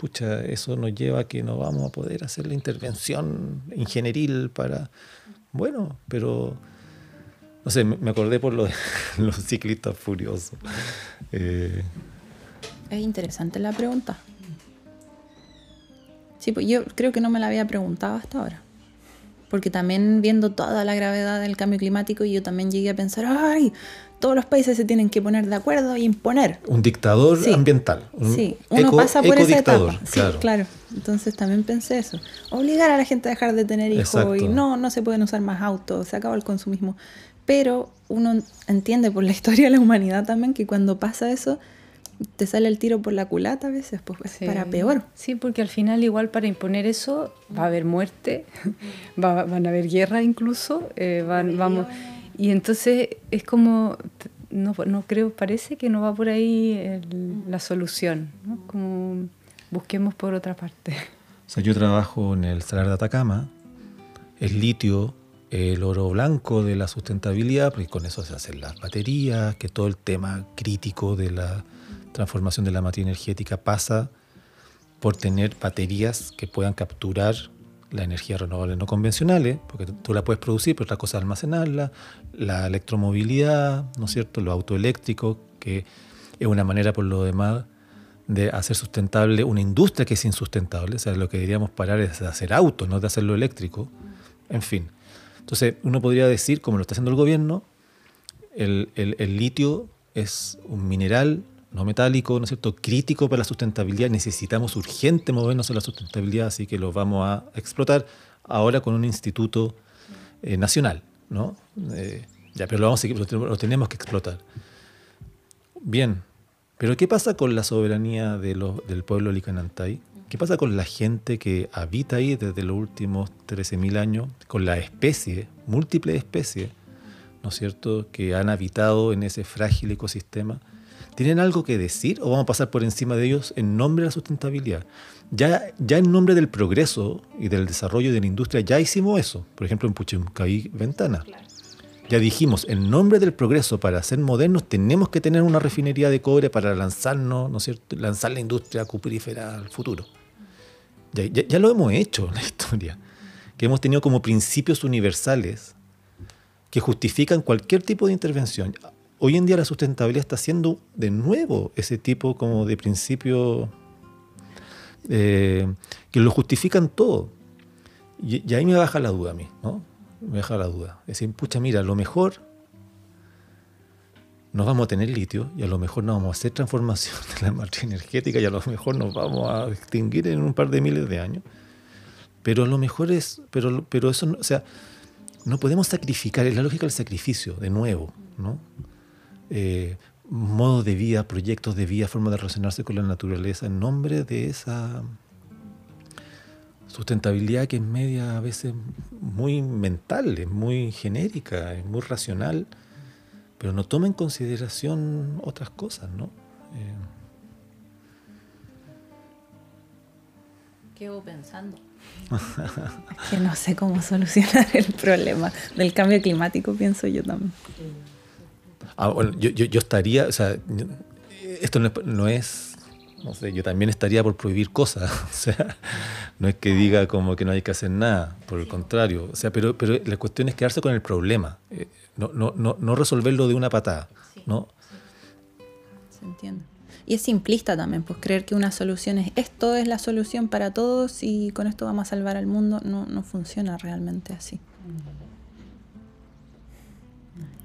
pucha, eso nos lleva a que no vamos a poder hacer la intervención ingenieril para, bueno, pero no sé, me acordé por lo de [LAUGHS] los ciclistas furiosos. Eh, es interesante la pregunta. Sí, pues yo creo que no me la había preguntado hasta ahora. Porque también viendo toda la gravedad del cambio climático, yo también llegué a pensar, ay, todos los países se tienen que poner de acuerdo e imponer. Un dictador ambiental. sí, uno pasa por esa etapa. Sí, claro. Entonces también pensé eso. Obligar a la gente a dejar de tener hijos y no, no se pueden usar más autos, se acaba el consumismo. Pero uno entiende por la [LAUGHS] historia de la humanidad también que cuando pasa eso, te sale el tiro por la culata a veces, pues para peor. Sí, porque al final igual para imponer eso va a haber muerte, [LAUGHS] van a haber guerra incluso, eh, van, vamos... Y entonces es como, no, no, creo, parece que no va por ahí la solución, ¿no? como busquemos por otra parte. O sea, yo trabajo en el Salar de Atacama, el litio, el oro blanco de la sustentabilidad, porque con eso se hacen las baterías, que todo el tema crítico de la transformación de la materia energética pasa por tener baterías que puedan capturar la energía renovable no convencionales, porque tú la puedes producir, pero otra cosa es almacenarla, la electromovilidad, ¿no es cierto?, lo autoeléctrico, que es una manera por lo demás de hacer sustentable una industria que es insustentable, o sea, lo que deberíamos parar es de hacer autos, no de hacerlo eléctrico, en fin. Entonces, uno podría decir, como lo está haciendo el gobierno, el, el, el litio es un mineral no metálico, ¿no es cierto?, crítico para la sustentabilidad. Necesitamos urgente movernos en la sustentabilidad, así que lo vamos a explotar ahora con un instituto eh, nacional, ¿no? Eh, ya, pero lo, vamos a, tenemos que explotar. Bien, pero ¿qué pasa con la soberanía de del pueblo licanantay? ¿Qué pasa con la gente que habita ahí desde los últimos 13.000 años, con la especie, múltiples especies, ¿no es cierto?, que han habitado en ese frágil ecosistema? ¿Tienen algo que decir o vamos a pasar por encima de ellos en nombre de la sustentabilidad? Ya, ya en nombre del progreso y del desarrollo de la industria ya hicimos eso. Por ejemplo, en Puchuncaví Ventana. Ya dijimos, en nombre del progreso, para ser modernos, tenemos que tener una refinería de cobre para lanzarnos, ¿no es cierto? Lanzar la industria cuprífera al futuro. Ya, ya, lo hemos hecho en la historia. Que hemos tenido como principios universales que justifican cualquier tipo de intervención hoy en día la sustentabilidad está siendo de nuevo ese tipo como de principio eh, que lo justifican todo. Y, ahí me baja la duda a mí, ¿no? Me baja la duda. Es decir, pucha, mira, a lo mejor nos vamos a tener litio y a lo mejor no vamos a hacer transformación de la matriz energética y a lo mejor nos vamos a extinguir en un par de miles de años. Pero a lo mejor es, pero, pero eso, o sea, no podemos sacrificar, es la lógica del sacrificio, de nuevo, ¿no? Eh, modos de vida, proyectos de vida, forma de relacionarse con la naturaleza en nombre de esa sustentabilidad que es media a veces muy mental, es muy genérica, es muy racional, pero no toma en consideración otras cosas, ¿no? Eh. Quedo pensando. [LAUGHS] que no sé cómo solucionar el problema del cambio climático, pienso yo también. Ah, yo, yo, estaría, o sea, esto no es, no sé, yo también estaría por prohibir cosas, [LAUGHS] o sea, no es que diga como que no hay que hacer nada, por el contrario, o sea, pero, pero la cuestión es quedarse con el problema, eh, no, no, no, no, resolverlo de una patada, ¿no? Se entiende. Y es simplista también, pues creer que una solución es esto es la solución para todos y con esto vamos a salvar al mundo, no, no funciona realmente así.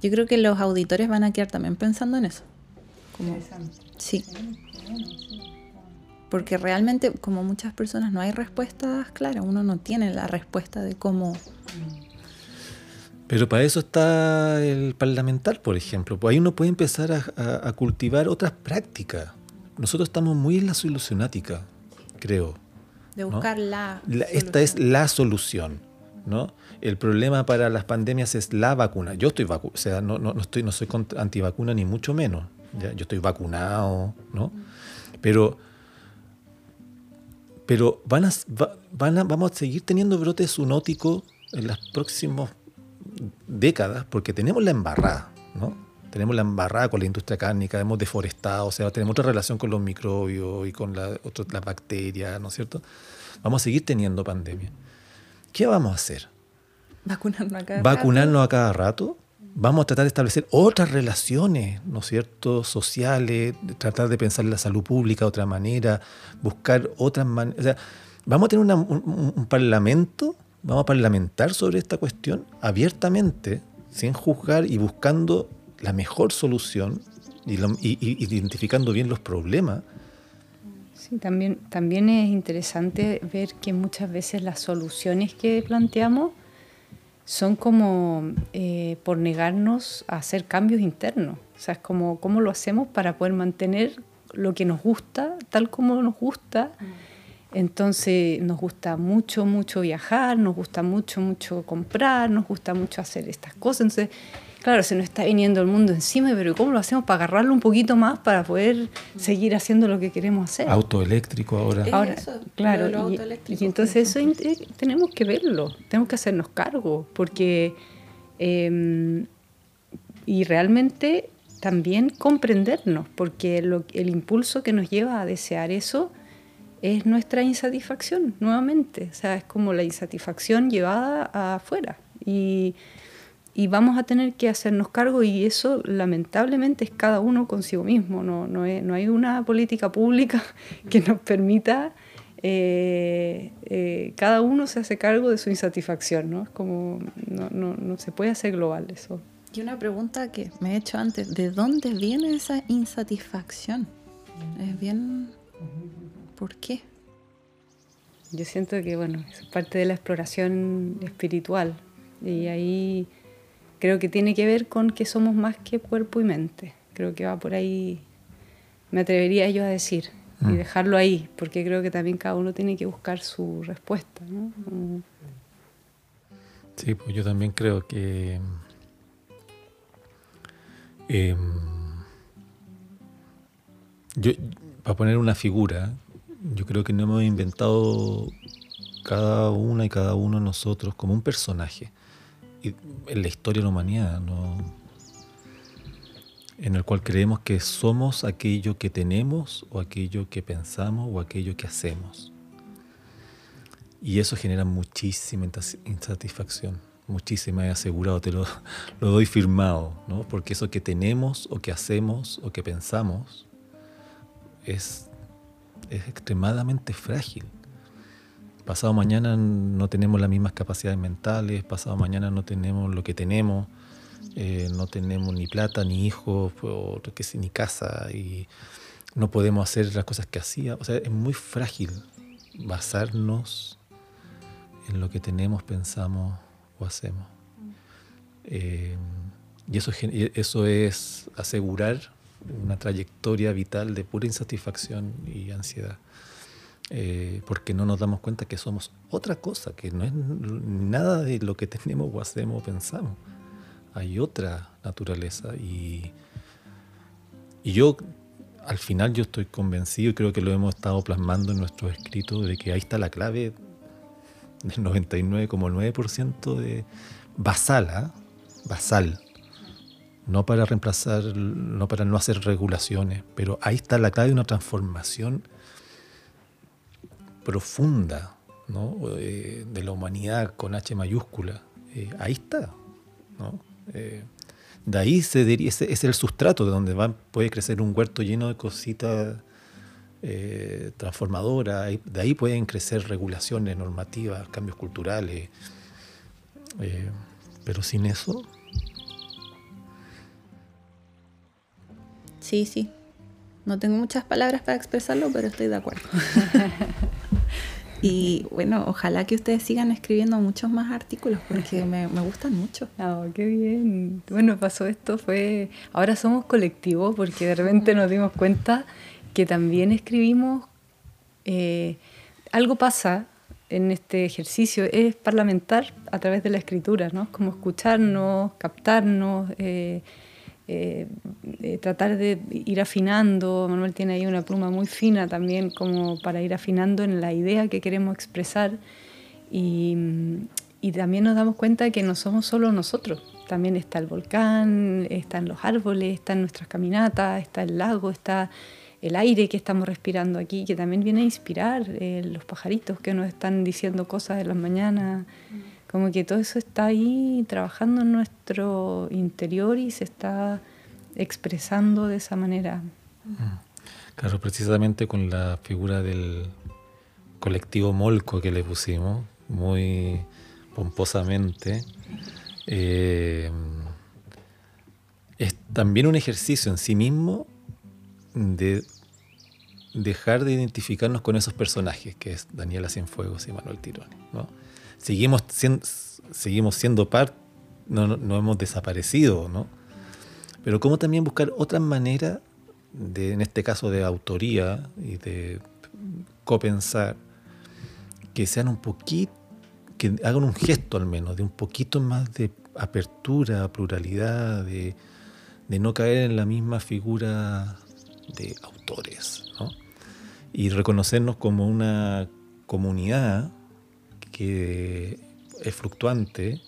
Yo creo que los auditores van a quedar también pensando en eso. Como, sí. Porque realmente, como muchas personas, no hay respuestas claras. Uno no tiene la respuesta de cómo. Pero para eso está el parlamentar, por ejemplo. Pues ahí uno puede empezar a, cultivar otras prácticas. Nosotros estamos muy en la solucionática, creo. De buscar la. esta es la solución. ¿no? El problema para las pandemias es la vacuna. Yo estoy vacunado, o sea, no, no, no, estoy, no soy antivacuna ni mucho menos. ¿ya? Yo estoy vacunado, ¿no? Pero, pero van a, van a, vamos a seguir teniendo brotes zoonóticos en las próximas décadas porque tenemos la embarrada, ¿no? Tenemos la embarrada con la industria cárnica, hemos deforestado, o sea, tenemos otra relación con los microbios y con la, las bacterias, ¿no es cierto? Vamos a seguir teniendo pandemia. ¿Qué vamos a hacer? Vacunarnos a cada Vacunarnos rato. a cada rato. Vamos a tratar de establecer otras relaciones, ¿no es cierto?, sociales, tratar de pensar en la salud pública de otra manera, buscar otras maneras. O sea, vamos a tener una, un, un parlamento, vamos a parlamentar sobre esta cuestión abiertamente, sin juzgar y buscando la mejor solución y, lo, y, y identificando bien los problemas. Sí, también, también es interesante ver que muchas veces las soluciones que planteamos son como eh, por negarnos a hacer cambios internos. O sea, es como cómo lo hacemos para poder mantener lo que nos gusta, tal como nos gusta. Entonces nos gusta mucho, mucho viajar, nos gusta mucho, mucho comprar, nos gusta mucho hacer estas cosas. Entonces, claro, se nos está viniendo el mundo encima, pero ¿cómo lo hacemos para agarrarlo un poquito más para poder seguir haciendo lo que queremos hacer? Auto eléctrico ahora. Es Ahora, eso, claro, lo- y- autoeléctrico, y, entonces eso tenemos que verlo, tenemos que hacernos cargo, porque eh, y realmente también comprendernos, porque lo- el impulso que nos lleva a desear eso es nuestra insatisfacción, nuevamente, o sea, es como la insatisfacción llevada afuera y, y vamos a tener que hacernos cargo y eso lamentablemente es cada uno consigo mismo, no, no, es- no hay una política pública [LAUGHS] que nos permita, eh, eh, cada uno se hace cargo de su insatisfacción, ¿no? Es como, no, no, no se puede hacer global eso. Y una pregunta que me he hecho antes, ¿de dónde viene esa insatisfacción? Es bien... ¿Por qué? Yo siento que, bueno, es parte de la exploración espiritual y ahí creo que tiene que ver con que somos más que cuerpo y mente. Creo que va por ahí, me atrevería yo a decir y Mm. dejarlo ahí, porque creo que también cada uno tiene que buscar su respuesta. ¿no? Sí, pues yo también creo que eh, yo para poner una figura, yo creo que no hemos inventado cada una y cada uno de nosotros como un personaje en la historia de ¿no? en el cual creemos que somos aquello que tenemos o aquello que pensamos o aquello que hacemos. Y eso genera muchísima insatisfacción, muchísima, he asegurado, te lo, [LAUGHS] lo doy firmado, ¿no? Porque eso que tenemos o que hacemos o que pensamos es, es extremadamente frágil. Pasado mañana no tenemos las mismas capacidades mentales, pasado mañana no tenemos lo que tenemos, eh, no tenemos ni plata, ni hijos, ni casa, y no podemos hacer las cosas que hacía. O sea, es muy frágil basarnos en lo que tenemos, pensamos o hacemos. Eh, y eso, eso es asegurar una trayectoria vital de pura insatisfacción y ansiedad. Eh, porque no nos damos cuenta que somos otra cosa, que no es nada de lo que [LAUGHS] tenemos o hacemos o pensamos. Hay otra naturaleza y, y yo al final yo estoy convencido y creo que lo hemos estado plasmando en nuestros escritos de que ahí está la clave del 99,9% de basal, ¿ah? basal. No para reemplazar, no para no hacer regulaciones, pero ahí está la clave de una transformación profunda ¿no? Eh, de la humanidad con H mayúscula. Eh, ahí está. ¿no? Eh, de ahí se deri- ese es el sustrato de donde va, puede crecer un huerto lleno de cositas eh, transformadoras. De ahí pueden crecer regulaciones normativas, cambios culturales. Eh, pero sin eso, Sí, sí. No tengo muchas palabras para expresarlo, pero estoy de acuerdo. [LAUGHS] y bueno, ojalá que ustedes sigan escribiendo muchos más artículos porque [LAUGHS] me, me gustan mucho. Ah, qué bien. Bueno, pasó esto, fue... Ahora somos colectivos porque de repente nos dimos cuenta que también escribimos... eh, algo pasa en este ejercicio es parlamentar a través de la escritura, ¿no? Como escucharnos, captarnos, eh, eh, tratar de ir afinando. Manuel tiene ahí una pluma muy fina también como para ir afinando en la idea que queremos expresar y, también nos damos cuenta que no somos solo nosotros. También está el volcán, están los árboles, están nuestras caminatas, está el lago, está el aire que estamos respirando aquí, que también viene a inspirar, eh, los pajaritos que nos están diciendo cosas en las mañanas, como que todo eso está ahí trabajando en nuestro interior y se está expresando de esa manera. Claro, precisamente con la figura del colectivo Molco que le pusimos, muy pomposamente, eh, es también un ejercicio en sí mismo de dejar de identificarnos con esos personajes, que es Daniela Cienfuegos y Manuel Tironi. ¿no? Seguimos, siendo, seguimos siendo parte, no, no, hemos desaparecido, ¿no? Pero cómo también buscar otras maneras, de, en este caso de autoría y de copensar, que sean un poquito, que hagan un gesto al menos, de un poquito más de apertura, pluralidad, de, de no caer en la misma figura de autores, ¿no? y reconocernos como una comunidad que es fluctuante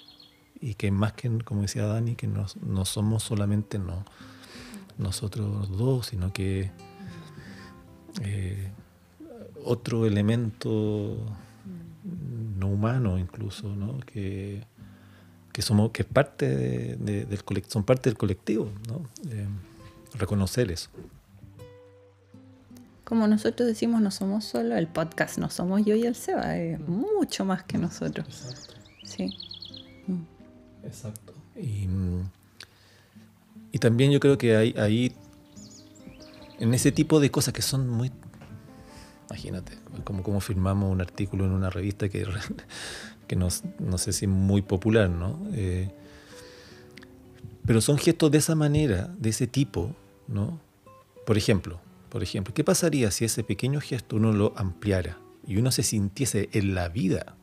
y que más que, como decía Dani, que no, no somos solamente no, nosotros dos, sino que eh, otro elemento no humano incluso, ¿no? que, que somos que es parte de, del son parte del colectivo, ¿no? Eh, reconocer eso como nosotros decimos, no somos solo el podcast, no somos yo y el Seba, es mucho más que nosotros. Exacto. Sí. Mm. Exacto. Y, y, también yo creo que hay ahí, en ese tipo de cosas que son muy, imagínate, como, como firmamos un artículo en una revista que, [LAUGHS] que no, no sé si es muy popular, ¿no? Eh, pero son gestos de esa manera, de ese tipo, ¿no? Por ejemplo, por ejemplo, ¿qué pasaría si ese pequeño gesto uno lo ampliara y uno se sintiese en la vida?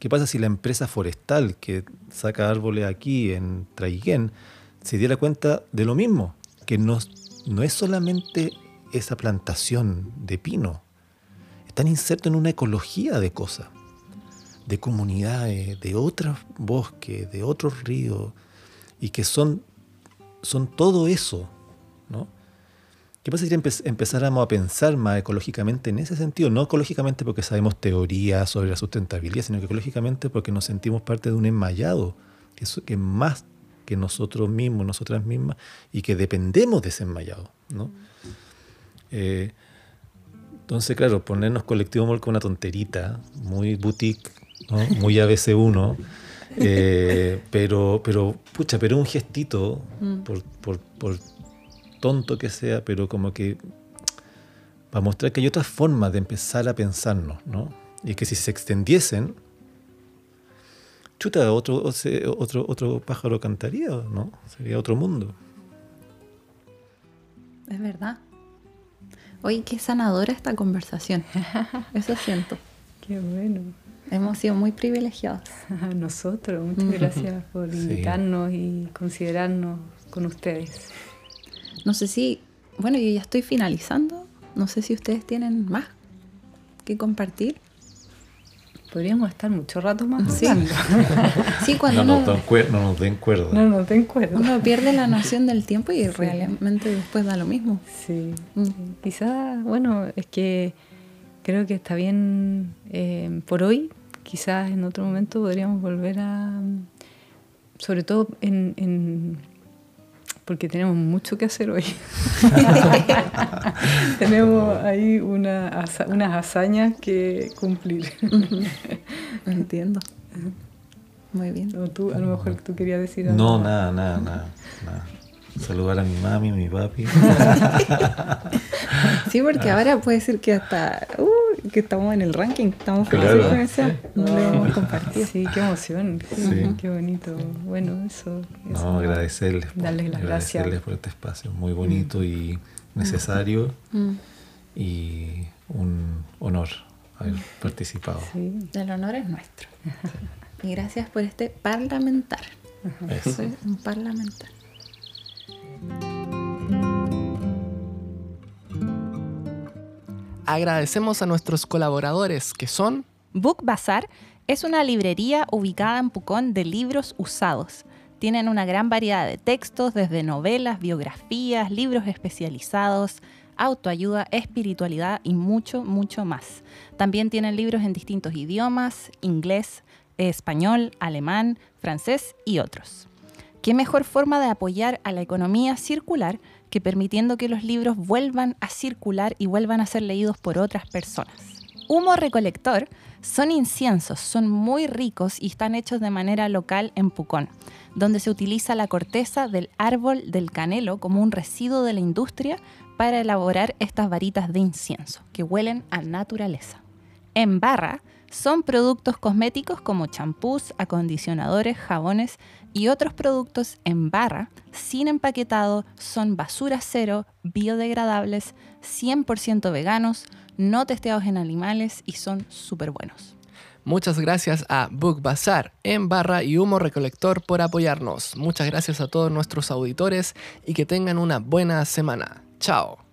¿Qué pasa si la empresa forestal que saca árboles aquí en Traiguén se diera cuenta de lo mismo? Que no, no es solamente esa plantación de pino, están insertos en una ecología de cosas, de comunidades, de otros bosques, de otros ríos, y que son, son todo eso, ¿no? ¿Qué pasa si empezáramos a pensar más ecológicamente en ese sentido? No ecológicamente porque sabemos teoría sobre la sustentabilidad, sino que ecológicamente porque nos sentimos parte de un enmayado, que es, que más que nosotros mismos, nosotras mismas, y que dependemos de ese enmayado. ¿no? Eh, entonces, claro, ponernos colectivo mol con una tonterita, muy boutique, muy ABC1, eh, pero, pero, pucha, pero un gestito mm. por, por, por tonto que sea, pero como que para mostrar que hay otras formas de empezar a pensarnos, ¿no? Y que si se extendiesen, chuta, otro, otro, otro pájaro cantaría, ¿no? Sería otro mundo. Es verdad. Oye, qué sanadora esta conversación. [LAUGHS] Eso siento. Qué bueno. Hemos sido muy privilegiados. [LAUGHS] Nosotros, muchas gracias por invitarnos y considerarnos con ustedes. No sé si, bueno, yo ya estoy finalizando. No sé si ustedes tienen más que compartir. Podríamos estar mucho rato más sí. [LAUGHS] sí, cuando no, nos no nos den cuerda. No nos den cuerda. Uno pierde la noción del tiempo y realmente después da lo mismo. Sí. Mm. Quizás, bueno, es que creo que está bien eh, por hoy. Quizás en otro momento podríamos volver a, sobre todo en porque tenemos mucho que hacer hoy. [LAUGHS] tenemos ahí una, unas hazañas que cumplir. Entiendo. Muy bien. O tú, a lo mejor tú querías decir algo. No, nada, nada, nada. nada saludar a mi mami, mi papi. sí, porque ahora puede ser que hasta uh, que estamos en el ranking, estamos felices con eso. No, lo hemos compartido. Sí, qué emoción, sí, qué bonito. Bueno, eso. no, agradecerles. Darles las agradecerles por este espacio muy bonito y necesario. Mm. Y un honor haber participado. El honor es nuestro. Y gracias por este parlamentar. Eso. Soy un parlamentar. Agradecemos a nuestros colaboradores que son Book Bazaar es una librería ubicada en Pucón de libros usados. Tienen una gran variedad de textos, desde novelas, biografías, libros especializados, autoayuda, espiritualidad y mucho, mucho más. También tienen libros en distintos idiomas, inglés, español, alemán, francés y otros. ¿Qué mejor forma de apoyar a la economía circular que permitiendo que los libros vuelvan a circular y vuelvan a ser leídos por otras personas? Humo recolector son inciensos, son muy ricos y están hechos de manera local en Pucón, donde se utiliza la corteza del árbol del canelo como un residuo de la industria para elaborar estas varitas de incienso, que huelen a naturaleza. En barra son productos cosméticos como champús, acondicionadores, jabones y otros productos en barra, sin empaquetado, son basura cero, biodegradables, 100% veganos, no testeados en animales y son súper buenos. Muchas gracias a Book Bazaar, en barra y humo recolector por apoyarnos. Muchas gracias a todos nuestros auditores y que tengan una buena semana. Chao.